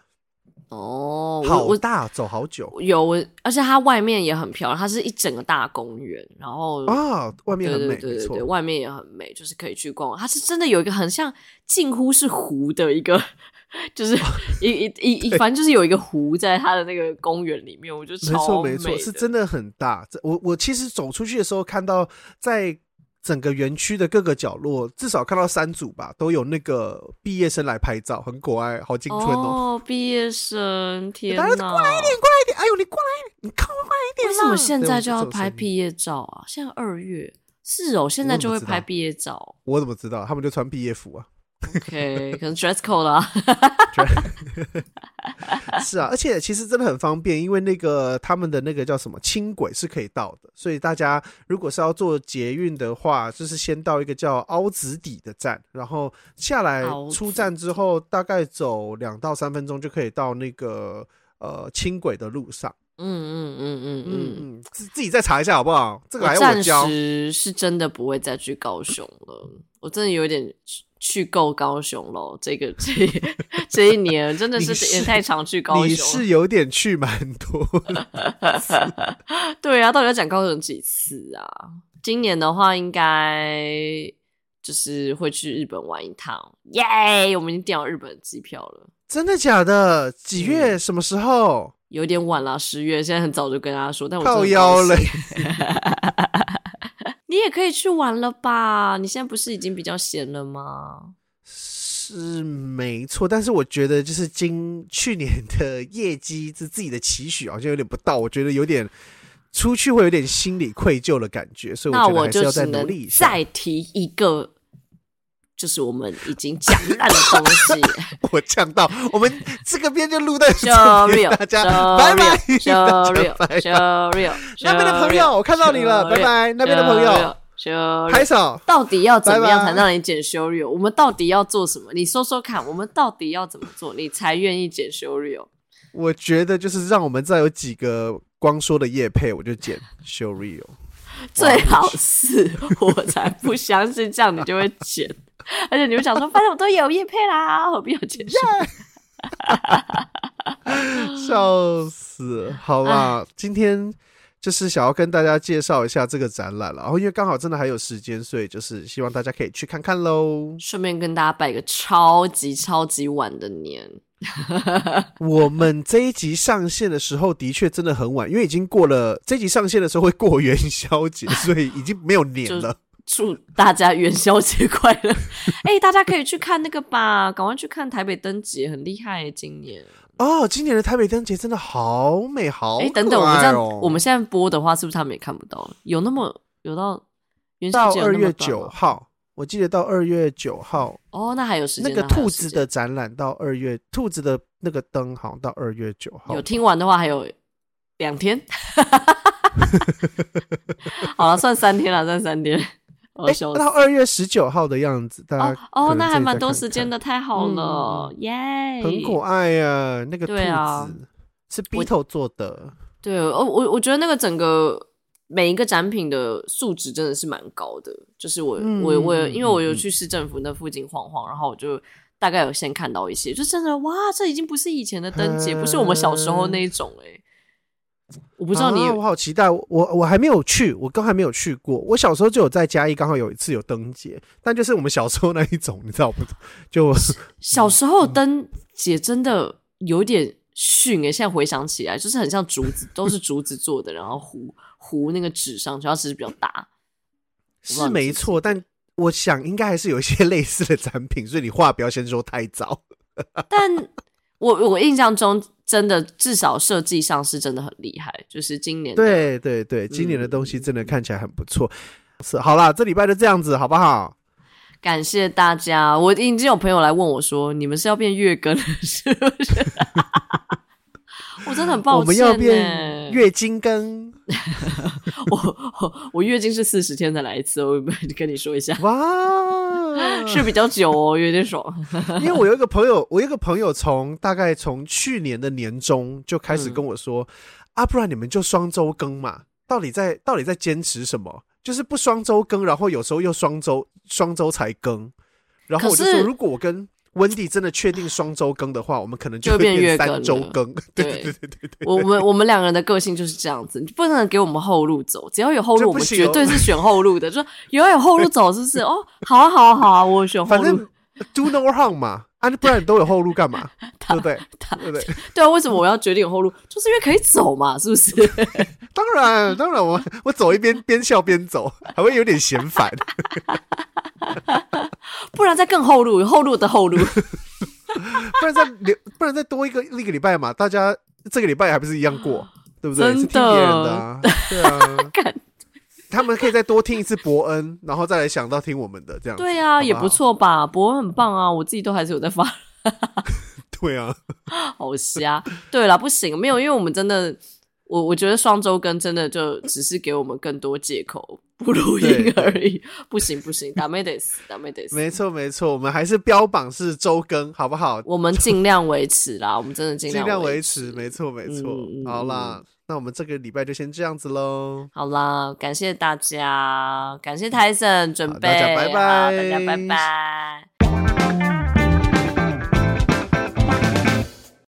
哦，好大，走好久。有，而且它外面也很漂亮，它是一整个大公园，然后啊，外面很美，对对对，对，对，外面也很美，就是可以去逛。它是真的有一个很像近乎是湖的一个，就是一一一一，反正就是有一个湖在它的那个公园里面，我觉得超，没错没错，是真的很大。我我其实走出去的时候看到在。整个园区的各个角落，至少看到三组吧，都有那个毕业生来拍照，很可爱，好青春哦！哦，毕业生，天哪！过来一点，过来一点！哎呦，你过来你靠快一点！为什么现在就要拍毕业照啊？现在二月，是哦，现在就会拍毕业照。我怎么知道？他们就穿毕业服啊。OK，可能 dress code 啦。是啊，而且其实真的很方便，因为那个他们的那个叫什么轻轨是可以到的，所以大家如果是要坐捷运的话，就是先到一个叫凹子底的站，然后下来出站之后，大概走两到三分钟就可以到那个呃轻轨的路上。嗯嗯嗯嗯嗯嗯，自己再查一下好不好？这个还要我教。暂时是真的不会再去高雄了，我真的有点。去够高雄喽！这个这这一年真的是也太常去高雄。你是有点去蛮多对啊，到底要讲高雄几次啊？今年的话，应该就是会去日本玩一趟。耶、我们已经订好日本机票了。真的假的？几月？什么时候？有点晚了，十月。现在很早就跟大家说，但我靠腰了。你也可以去玩了吧？你现在不是已经比较闲了吗？是没错，但是我觉得就是今去年的业绩是自己的期许好像有点不到，我觉得有点出去会有点心理愧疚的感觉，所以我觉得还是要再努力一下。再提一个。就是我们已经讲烂的东西，我呛到，我们这个边就录到这边，大家拜拜，拜拜，那边的朋友，我看到你了，拜拜，那边的朋友，拍手，到底要怎么样才让你剪修日？我们到底要做什么？你说说看，我们到底要怎么做，你才愿意剪修日？我觉得就是让我们再有几个光说的叶配，我就剪修日。最好是 我才不相信这样你就会剪。而且你们想说，反正我都有业配啦，何必要解释？笑死！好吧，今天就是想要跟大家介绍一下这个展览了。然后因为刚好真的还有时间，所以就是希望大家可以去看看喽。顺便跟大家拜个超级超级晚的年。我们这一集上线的时候的确真的很晚，因为已经过了这一集上线的时候会过元宵节，所以已经没有年了。祝大家元宵节快乐！哎、欸，大家可以去看那个吧，赶快去看台北灯节，很厉害耶！今年哦，今年的台北灯节真的好美好，哦。哎，等等，我们这样，我们现在播的话，是不是他们也看不到？有那么有到元宵节二月九号，我记得到二月九号。哦，那还有时间。那个兔子的展览到二月，兔子的那个灯好像到二月九号。有听完的话，还有两天。好了，算三天了，算三天。哎，到二月十九号的样子，大家哦，那还蛮多时间的，太好了，耶！很可爱呀，那个兔子是 Beetle 做的。对，哦我我觉得那个整个每一个展品的素质真的是蛮高的。就是我我我，因为我有去市政府那附近晃晃，然后我就大概有先看到一些，就真的哇，这已经不是以前的灯节，不是我们小时候那一种哎。我不知道你、啊，我好期待。我我还没有去，我刚还没有去过。我小时候就有在嘉义，刚好有一次有灯节，但就是我们小时候那一种，你知道不？就小时候灯节真的有点逊诶、欸。现在回想起来，就是很像竹子，都是竹子做的，然后糊糊那个纸上，主要是比较大。是没错，但我想应该还是有一些 类似的产品，所以你话不要先说太早。但我我印象中。真的，至少设计上是真的很厉害。就是今年，对对对，今年的东西真的看起来很不错。嗯、是，好啦，这礼拜就这样子，好不好？感谢大家。我已经有朋友来问我说：“你们是要变月更了，是不是？” 我真的很抱歉，我们要变月经更。我 我月经是四十天才来一次，我跟你说一下。哇，是比较久哦，有点爽。因为我有一个朋友，我有一个朋友从大概从去年的年中就开始跟我说：“嗯、啊，不然你们就双周更嘛？到底在到底在坚持什么？就是不双周更，然后有时候又双周双周才更。”然后我就说：“如果我跟……”温迪真的确定双周更的话，我们可能就会变三周更。对对对对对，我们我们两个人的个性就是这样子，你不能给我们后路走，只要有后路，我们绝对是选后路的。就说有有后路走，是不是？哦，好啊好啊好啊，我选后路。反正 do no harm 嘛，啊，不然你都有后路干嘛？对不对？对不对？对啊，为什么我要决定有后路？就是因为可以走嘛，是不是？当然当然，我我走一边边笑边走，还会有点嫌烦。不然再更后路，有后路的后路。不然再留，不然再多一个一个礼拜嘛？大家这个礼拜还不是一样过，对不对？是听别人的啊，对啊。他们可以再多听一次博恩，然后再来想到听我们的这样。对啊，也不错吧？博恩很棒啊，我自己都还是有在发。对啊，好瞎。对啦，不行，没有，因为我们真的。我我觉得双周更真的就只是给我们更多借口不录音而已，不行不行，ダメです，ダメです。没错没错，我们还是标榜是周更，好不好？我们尽量维持啦，我们真的尽量尽量维持，没错没错。好啦， 那我们这个礼拜就先这样子喽。好啦，感谢大家，感谢 Tyson 准备，大家拜拜，大家拜拜。